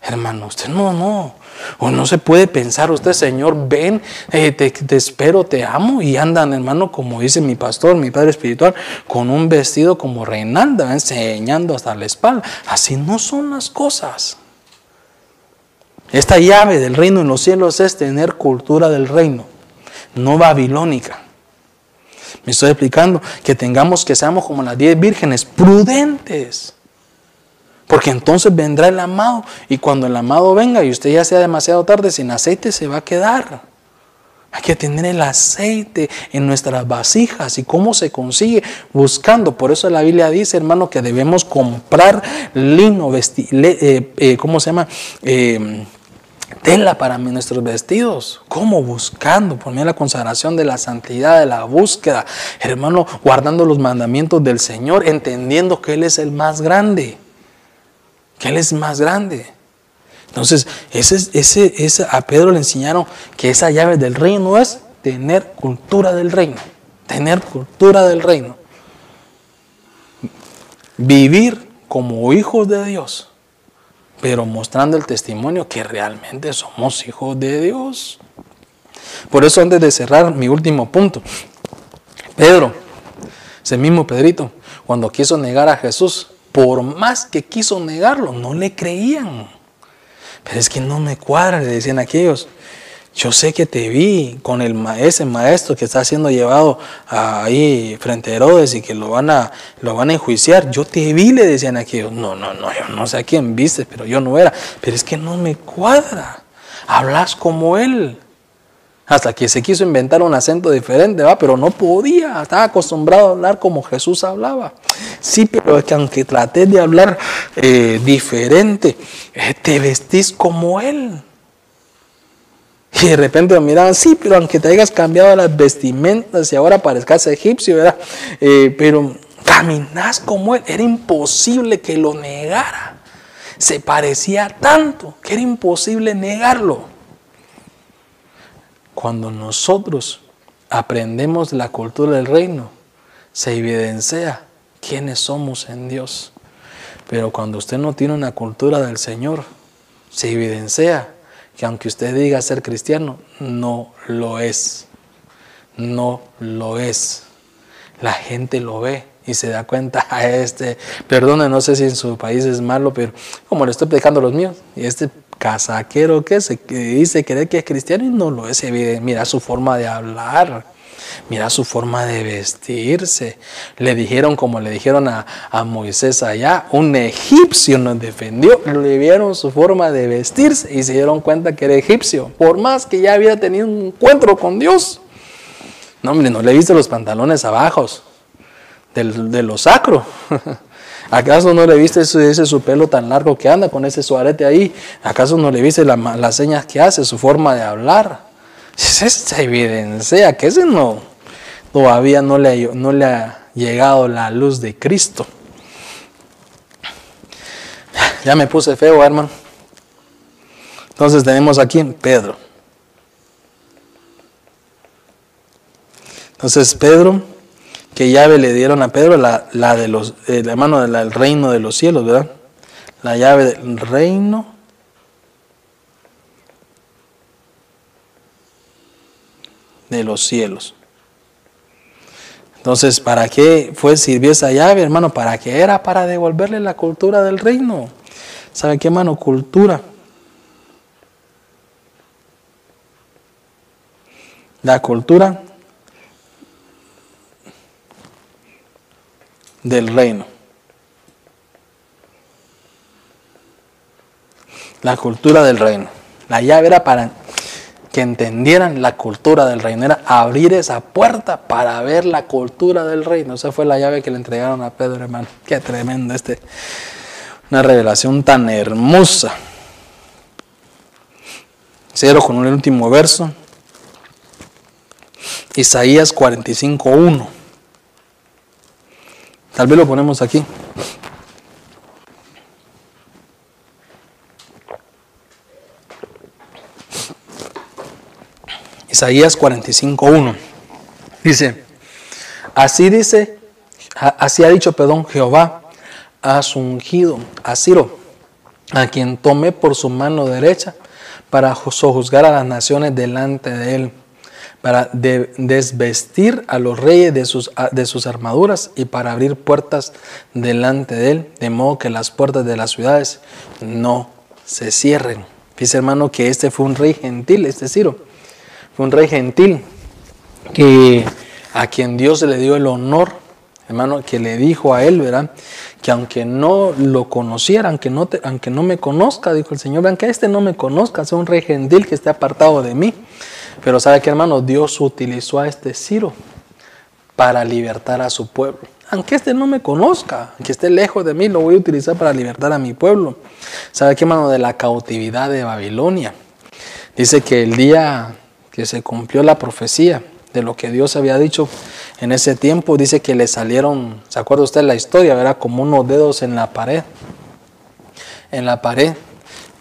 Speaker 1: Hermano, usted no, no. O no se puede pensar, usted, Señor, ven, eh, te, espero, te amo. Y andan, hermano, como dice mi pastor, mi padre espiritual, con un vestido como Reinalda, enseñando hasta la espalda. Así no son las cosas. Esta llave del reino en los cielos es tener cultura del reino, no babilónica. Me estoy explicando que tengamos que seamos como las diez vírgenes, prudentes porque entonces vendrá el amado y cuando el amado venga y usted ya sea demasiado tarde sin aceite se va a quedar. Hay que tener el aceite en nuestras vasijas. ¿Y cómo se consigue? Buscando. Por eso la Biblia dice, hermano, que debemos comprar lino, vesti eh, eh, ¿cómo se llama? Eh, tela para nuestros vestidos. ¿Cómo? Buscando, por la consagración de la santidad, de la búsqueda. Hermano, guardando los mandamientos del Señor, entendiendo que Él es el más grande que Él es más grande. Entonces, ese, ese, ese, a Pedro le enseñaron que esa llave del reino es tener cultura del reino. Tener cultura del reino. Vivir como hijos de Dios, pero mostrando el testimonio que realmente somos hijos de Dios. Por eso, antes de cerrar mi último punto, Pedro, ese mismo Pedrito, cuando quiso negar a Jesús, por más que quiso negarlo, no le creían. Pero es que no me cuadra, le decían aquellos. Yo sé que te vi con el ese maestro que está siendo llevado ahí frente a Herodes y que lo van a, lo van a enjuiciar. Yo te vi, le decían aquellos. No, no, no, yo no sé a quién viste, pero yo no era. Pero es que no me cuadra. Hablas como él. Hasta que se quiso inventar un acento diferente, ¿va? pero no podía, estaba acostumbrado a hablar como Jesús hablaba. Sí, pero es que aunque traté de hablar eh, diferente, eh, te vestís como Él. Y de repente me miraban, sí, pero aunque te hayas cambiado las vestimentas y ahora parezcas egipcio, ¿verdad? Eh, pero caminás como Él. Era imposible que lo negara. Se parecía tanto que era imposible negarlo. Cuando nosotros aprendemos la cultura del reino, se evidencia quiénes somos en Dios. Pero cuando usted no tiene una cultura del Señor, se evidencia que aunque usted diga ser cristiano, no lo es. No lo es. La gente lo ve y se da cuenta a este, perdone, no sé si en su país es malo, pero como le estoy predicando a los míos, y este casaquero que se dice creer que es cristiano y no lo es, mira su forma de hablar. Mira su forma de vestirse. Le dijeron, como le dijeron a, Moisés allá, un egipcio nos defendió. Le vieron su forma de vestirse y se dieron cuenta que era egipcio. Por más que ya había tenido un encuentro con Dios. No, hombre, no le viste los pantalones abajo de lo sacro. ¿Acaso no le viste ese, su pelo tan largo que anda con ese suarete ahí? ¿Acaso no le viste las señas que hace, su forma de hablar? Esa evidencia que ese no, todavía no le, no le ha llegado la luz de Cristo. Ya me puse feo, hermano. Entonces tenemos aquí Pedro. Entonces Pedro ¿Qué llave le dieron a Pedro? La, de los, eh, la mano del reino de los cielos, ¿verdad? La llave del reino de los cielos. Entonces, ¿para qué fue sirvió esa llave, hermano? ¿Para qué era? Para devolverle la cultura del reino. ¿Sabe qué, hermano? Cultura. La cultura del reino. La cultura del reino. La llave era para que entendieran la cultura del reino. Era abrir esa puerta para ver la cultura del reino. Esa fue la llave que le entregaron a Pedro, hermano. Qué tremendo este. Una revelación tan hermosa. Cierro con el último verso. Isaías 45.1. Tal vez lo ponemos aquí. Isaías 45.1. Dice, así dice, así ha dicho, perdón, Jehová, ha ungido a Ciro, a quien tomé por su mano derecha para sojuzgar a las naciones delante de él para desvestir a los reyes de sus, armaduras y para abrir puertas delante de él, de modo que las puertas de las ciudades no se cierren. Dice hermano que este fue un rey gentil, este Ciro, fue un rey gentil que a quien Dios le dio el honor, hermano, que le dijo a él, ¿verdad? Que aunque no lo conociera, aunque no, aunque no me conozca, dijo el Señor, vean que este no me conozca, sea un rey gentil que esté apartado de mí. Pero sabe que hermano, Dios utilizó a este Ciro para libertar a su pueblo. Aunque este no me conozca, aunque esté lejos de mí, lo voy a utilizar para libertar a mi pueblo. ¿Sabe qué, hermano? De la cautividad de Babilonia. Dice que el día que se cumplió la profecía de lo que Dios había dicho en ese tiempo, dice que le salieron, ¿se acuerda usted la historia? Era como unos dedos en la pared. En la pared.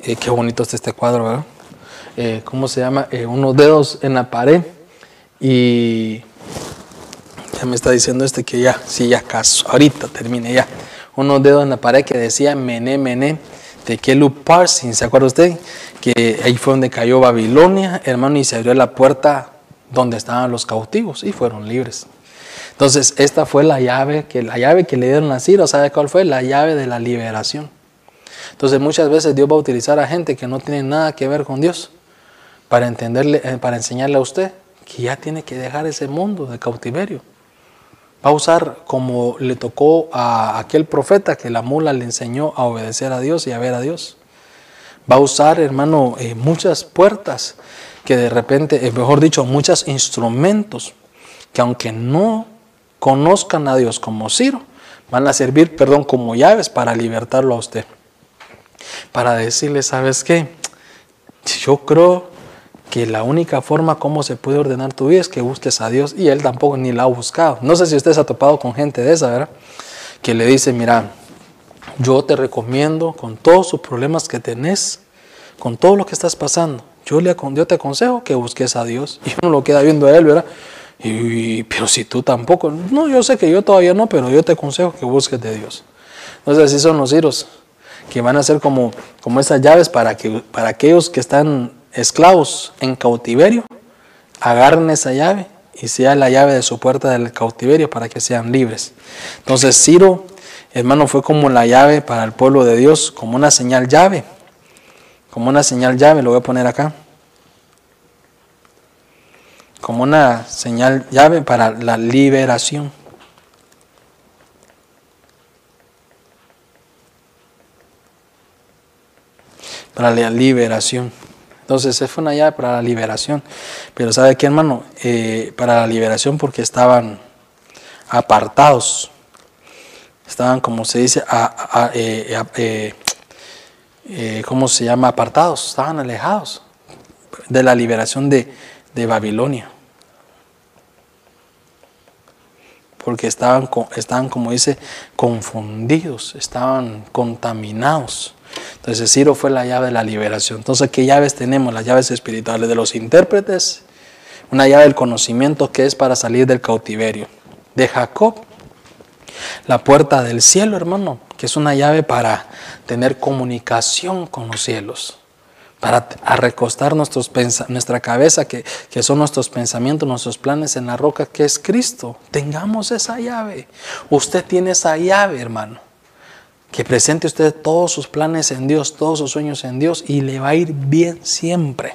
Speaker 1: Eh, qué bonito está este cuadro, ¿verdad? Eh, ¿cómo se llama? Eh, unos dedos en la pared y ya me está diciendo este que ya, sí, ya caso, ahorita termine ya. Unos dedos en la pared que decía Mené, Mené, Tekelu Parsin, ¿se acuerda usted? Que ahí fue donde cayó Babilonia, hermano, y se abrió la puerta donde estaban los cautivos y fueron libres. Entonces, esta fue la llave que, la llave que le dieron a Ciro, ¿sabe cuál fue? La llave de la liberación. Entonces, muchas veces Dios va a utilizar a gente que no tiene nada que ver con Dios para entenderle, eh, para enseñarle a usted que ya tiene que dejar ese mundo de cautiverio. Va a usar como le tocó a aquel profeta que la mula le enseñó a obedecer a Dios y a ver a Dios. Va a usar, hermano, eh, muchas puertas que de repente, eh, mejor dicho, muchos instrumentos que aunque no conozcan a Dios como Ciro, van a servir, perdón, como llaves para libertarlo a usted. Para decirle, ¿sabes qué? Yo creo que la única forma como se puede ordenar tu vida es que busques a Dios y Él tampoco ni la ha buscado. No sé si usted se ha topado con gente de esa, ¿verdad? Que le dice, mira, yo te recomiendo con todos sus problemas que tenés, con todo lo que estás pasando, yo, le, yo te aconsejo que busques a Dios. Y uno lo queda viendo a Él, ¿verdad? Y, pero si tú tampoco, no, yo sé que yo todavía no, pero yo te aconsejo que busques de Dios. Entonces así son los giros, que van a ser como, como esas llaves para, que, para aquellos que están esclavos en cautiverio, agarren esa llave y sea la llave de su puerta del cautiverio para que sean libres. Entonces Ciro, hermano, fue como la llave para el pueblo de Dios, como una señal llave, como una señal llave, lo voy a poner acá. como una señal llave para la liberación. Para la liberación. Entonces, esa fue una llave para la liberación. Pero ¿sabe qué, hermano? Eh, para la liberación porque estaban apartados. Estaban, como se dice, eh, eh, ¿cómo se llama? Apartados. Estaban alejados de la liberación de, de Babilonia. Porque estaban, estaban, como dice, confundidos, estaban contaminados. Entonces Ciro fue la llave de la liberación. Entonces, ¿qué llaves tenemos? Las llaves espirituales de los intérpretes, una llave del conocimiento que es para salir del cautiverio. De Jacob, la puerta del cielo, hermano, que es una llave para tener comunicación con los cielos para recostar nuestros nuestra cabeza, que, que, son nuestros pensamientos, nuestros planes en la roca, que es Cristo. Tengamos esa llave. Usted tiene esa llave, hermano. Que presente usted todos sus planes en Dios, todos sus sueños en Dios, y le va a ir bien siempre.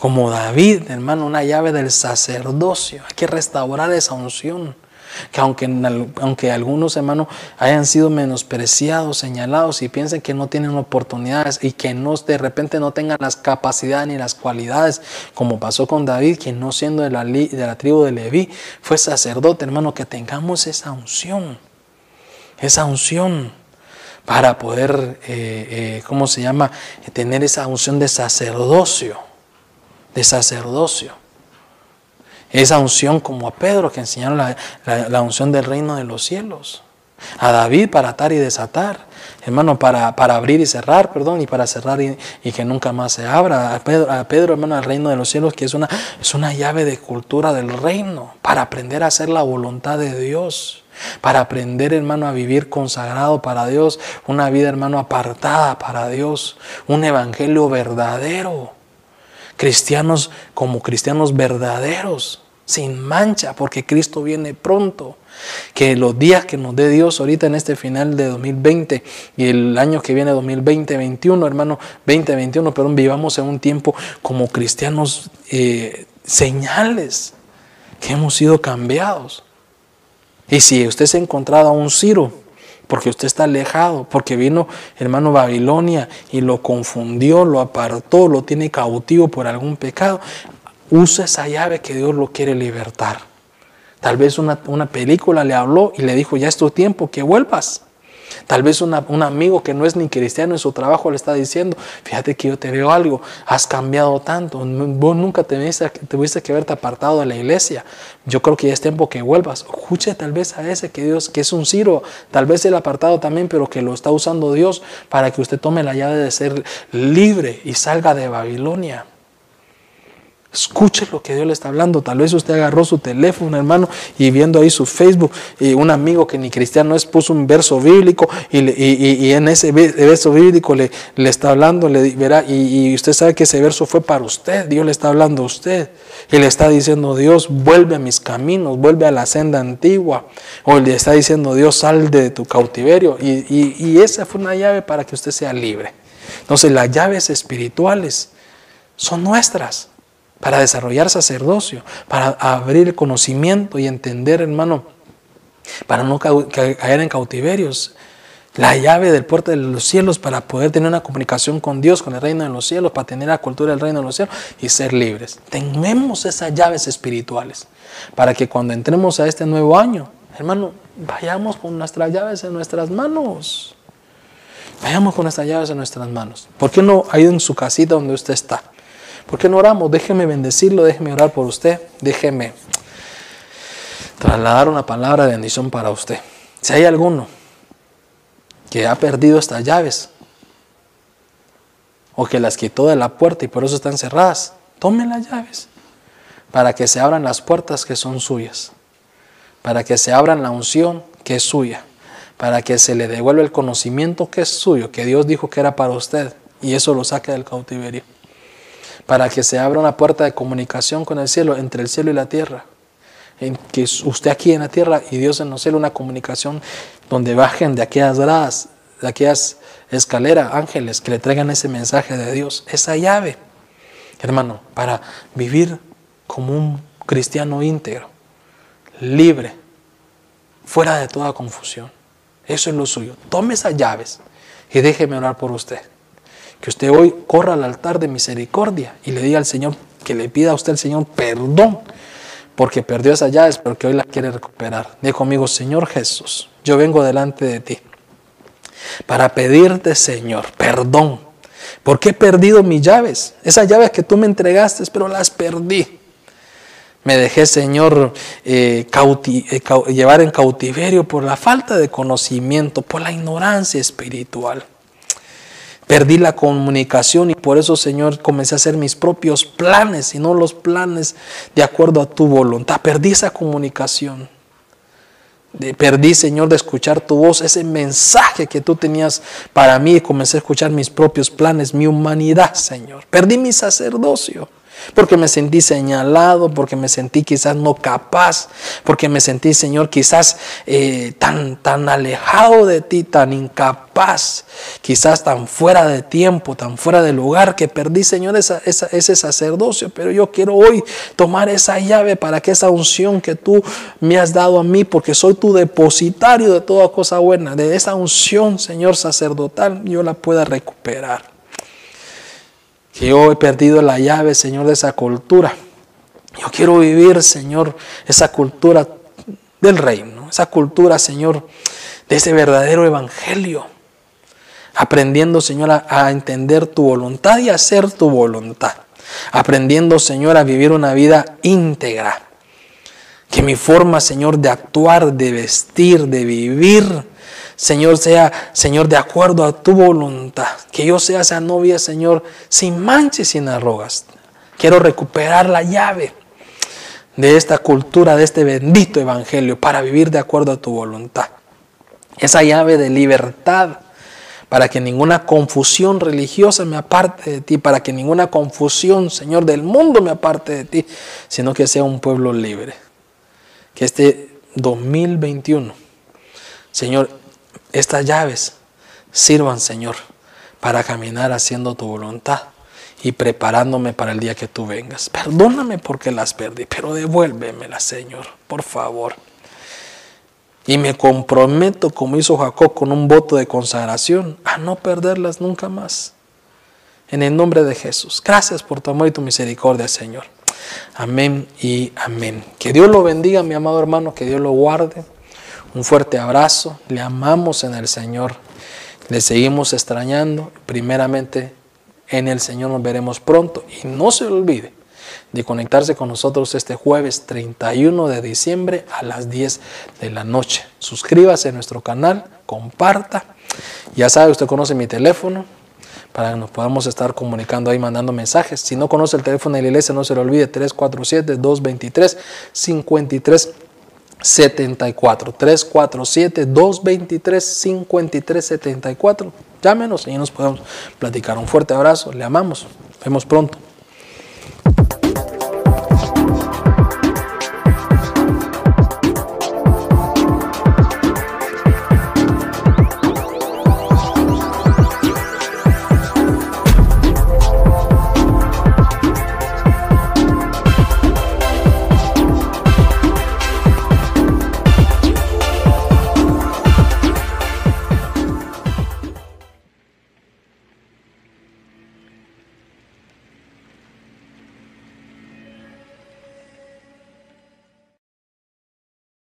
Speaker 1: Como David, hermano, una llave del sacerdocio. Hay que restaurar esa unción que aunque, aunque algunos hermanos hayan sido menospreciados, señalados y piensen que no tienen oportunidades y que no, de repente no tengan las capacidades ni las cualidades, como pasó con David, que no siendo de la, de la tribu de Leví, fue sacerdote, hermano, que tengamos esa unción, esa unción para poder, eh, eh, ¿cómo se llama?, tener esa unción de sacerdocio, de sacerdocio. Esa unción como a Pedro que enseñaron la, unción del reino de los cielos. A David para atar y desatar. Hermano, para, para abrir y cerrar, perdón, y para cerrar y, que nunca más se abra. A Pedro, a Pedro, hermano, al reino de los cielos, que es una, es una llave de cultura del reino, para aprender a hacer la voluntad de Dios para aprender, hermano, a vivir consagrado para Dios, una vida, hermano, apartada para Dios, un evangelio verdadero. Cristianos como cristianos verdaderos sin mancha, porque Cristo viene pronto. Que los días que nos dé Dios ahorita en este final de 2020 y el año que viene 2020, 21, hermano, 2021, perdón, vivamos en un tiempo como cristianos eh, señales que hemos sido cambiados. Y si usted se ha encontrado a un Ciro, porque usted está alejado, porque vino hermano Babilonia y lo confundió, lo apartó, lo tiene cautivo por algún pecado, Usa esa llave que Dios lo quiere libertar. Tal vez una, película le habló y le dijo, ya es tu tiempo, que vuelvas. Tal vez un amigo que no es ni cristiano en su trabajo le está diciendo, fíjate que yo te veo algo, has cambiado tanto, vos nunca te tuviste que haberte apartado de la iglesia, yo creo que ya es tiempo que vuelvas. Escuche tal vez a ese que Dios, que es un Ciro, tal vez el apartado también, pero que lo está usando Dios para que usted tome la llave de ser libre y salga de Babilonia. Escuche lo que Dios le está hablando. Tal vez usted agarró su teléfono, hermano, y viendo ahí su Facebook, y un amigo que ni cristiano es puso un verso bíblico, y, en ese verso bíblico le, le está hablando, le verá, y, usted sabe que ese verso fue para usted. Dios le está hablando a usted. Y le está diciendo, Dios, vuelve a mis caminos, vuelve a la senda antigua. O le está diciendo, Dios, sal de tu cautiverio. y esa fue una llave para que usted sea libre. Entonces, las llaves espirituales son nuestras para desarrollar sacerdocio, para abrir conocimiento y entender, hermano, para no caer en cautiverios. La llave del puerto de los cielos para poder tener una comunicación con Dios, con el reino de los cielos, para tener la cultura del reino de los cielos y ser libres. Tenemos esas llaves espirituales para que cuando entremos a este nuevo año, hermano, vayamos con nuestras llaves en nuestras manos. Vayamos con nuestras llaves en nuestras manos. ¿Por qué no hay en su casita donde usted está? ¿Por qué no oramos? Déjeme bendecirlo, déjeme orar por usted, déjeme trasladar una palabra de bendición para usted. Si hay alguno que ha perdido estas llaves o que las quitó de la puerta y por eso están cerradas, tome las llaves para que se abran las puertas que son suyas, para que se abran la unción que es suya, para que se le devuelva el conocimiento que es suyo, que Dios dijo que era para usted y eso lo saque del cautiverio para que se abra una puerta de comunicación con el cielo, entre el cielo y la tierra. En que usted aquí en la tierra y Dios en los cielos, una comunicación donde bajen de aquellas gradas, de aquellas escaleras, ángeles que le traigan ese mensaje de Dios, esa llave, hermano, para vivir como un cristiano íntegro, libre, fuera de toda confusión. Eso es lo suyo. Tome esas llaves y déjeme orar por usted. Que usted hoy corra al altar de misericordia y le diga al Señor, que le pida a usted al Señor perdón porque perdió esas llaves, pero que hoy las quiere recuperar. Diga conmigo, Señor Jesús, yo vengo delante de ti para pedirte, Señor, perdón. Porque he perdido mis llaves. Esas llaves que tú me entregaste, pero las perdí. Me dejé, Señor, eh, eh, llevar en cautiverio por la falta de conocimiento, por la ignorancia espiritual. Perdí la comunicación y por eso, Señor, comencé a hacer mis propios planes y no los planes de acuerdo a tu voluntad. Perdí esa comunicación. Perdí, Señor, de escuchar tu voz, ese mensaje que tú tenías para mí y comencé a escuchar mis propios planes, mi humanidad, Señor. Perdí mi sacerdocio porque me sentí señalado, porque me sentí quizás no capaz, porque me sentí, Señor, quizás eh, tan, tan alejado de ti, tan incapaz, quizás tan fuera de tiempo, tan fuera de lugar, que perdí, Señor, ese sacerdocio. Pero yo quiero hoy tomar esa llave para que esa unción que tú me has dado a mí, porque soy tu depositario de toda cosa buena, de esa unción, Señor, sacerdotal, yo la pueda recuperar que yo he perdido la llave, Señor, de esa cultura. Yo quiero vivir, Señor, esa cultura del reino, esa cultura, Señor, de ese verdadero evangelio. Aprendiendo, Señor, a, entender tu voluntad y a hacer tu voluntad. Aprendiendo, Señor, a vivir una vida íntegra. Que mi forma, Señor, de actuar, de vestir, de vivir, Señor, sea, Señor, de acuerdo a tu voluntad. Que yo sea esa novia, Señor, sin manches, sin arrugas. Quiero recuperar la llave de esta cultura, de este bendito evangelio, para vivir de acuerdo a tu voluntad. Esa llave de libertad, para que ninguna confusión religiosa me aparte de ti, para que ninguna confusión, Señor, del mundo me aparte de ti, sino que sea un pueblo libre. Que este 2021, Señor, estas llaves sirvan, Señor, para caminar haciendo tu voluntad y preparándome para el día que tú vengas. Perdóname porque las perdí, pero devuélvemelas, Señor, por favor. Y me comprometo, como hizo Jacob, con un voto de consagración, a no perderlas nunca más. En el nombre de Jesús. Gracias por tu amor y tu misericordia, Señor. Amén y amén. Que Dios lo bendiga, mi amado hermano, que Dios lo guarde un fuerte abrazo, le amamos en el Señor, le seguimos extrañando, primeramente en el Señor nos veremos pronto y no se olvide de conectarse con nosotros este jueves 31 de diciembre a las 10 de la noche. Suscríbase a nuestro canal, comparta. Ya sabe, usted conoce mi teléfono para que nos podamos estar comunicando ahí, mandando mensajes. Si no conoce el teléfono de la iglesia, no se lo olvide, 347-223-53 74 347 223 53 74. Llámenos y nos podemos platicar. Un fuerte abrazo, le amamos. Vemos pronto.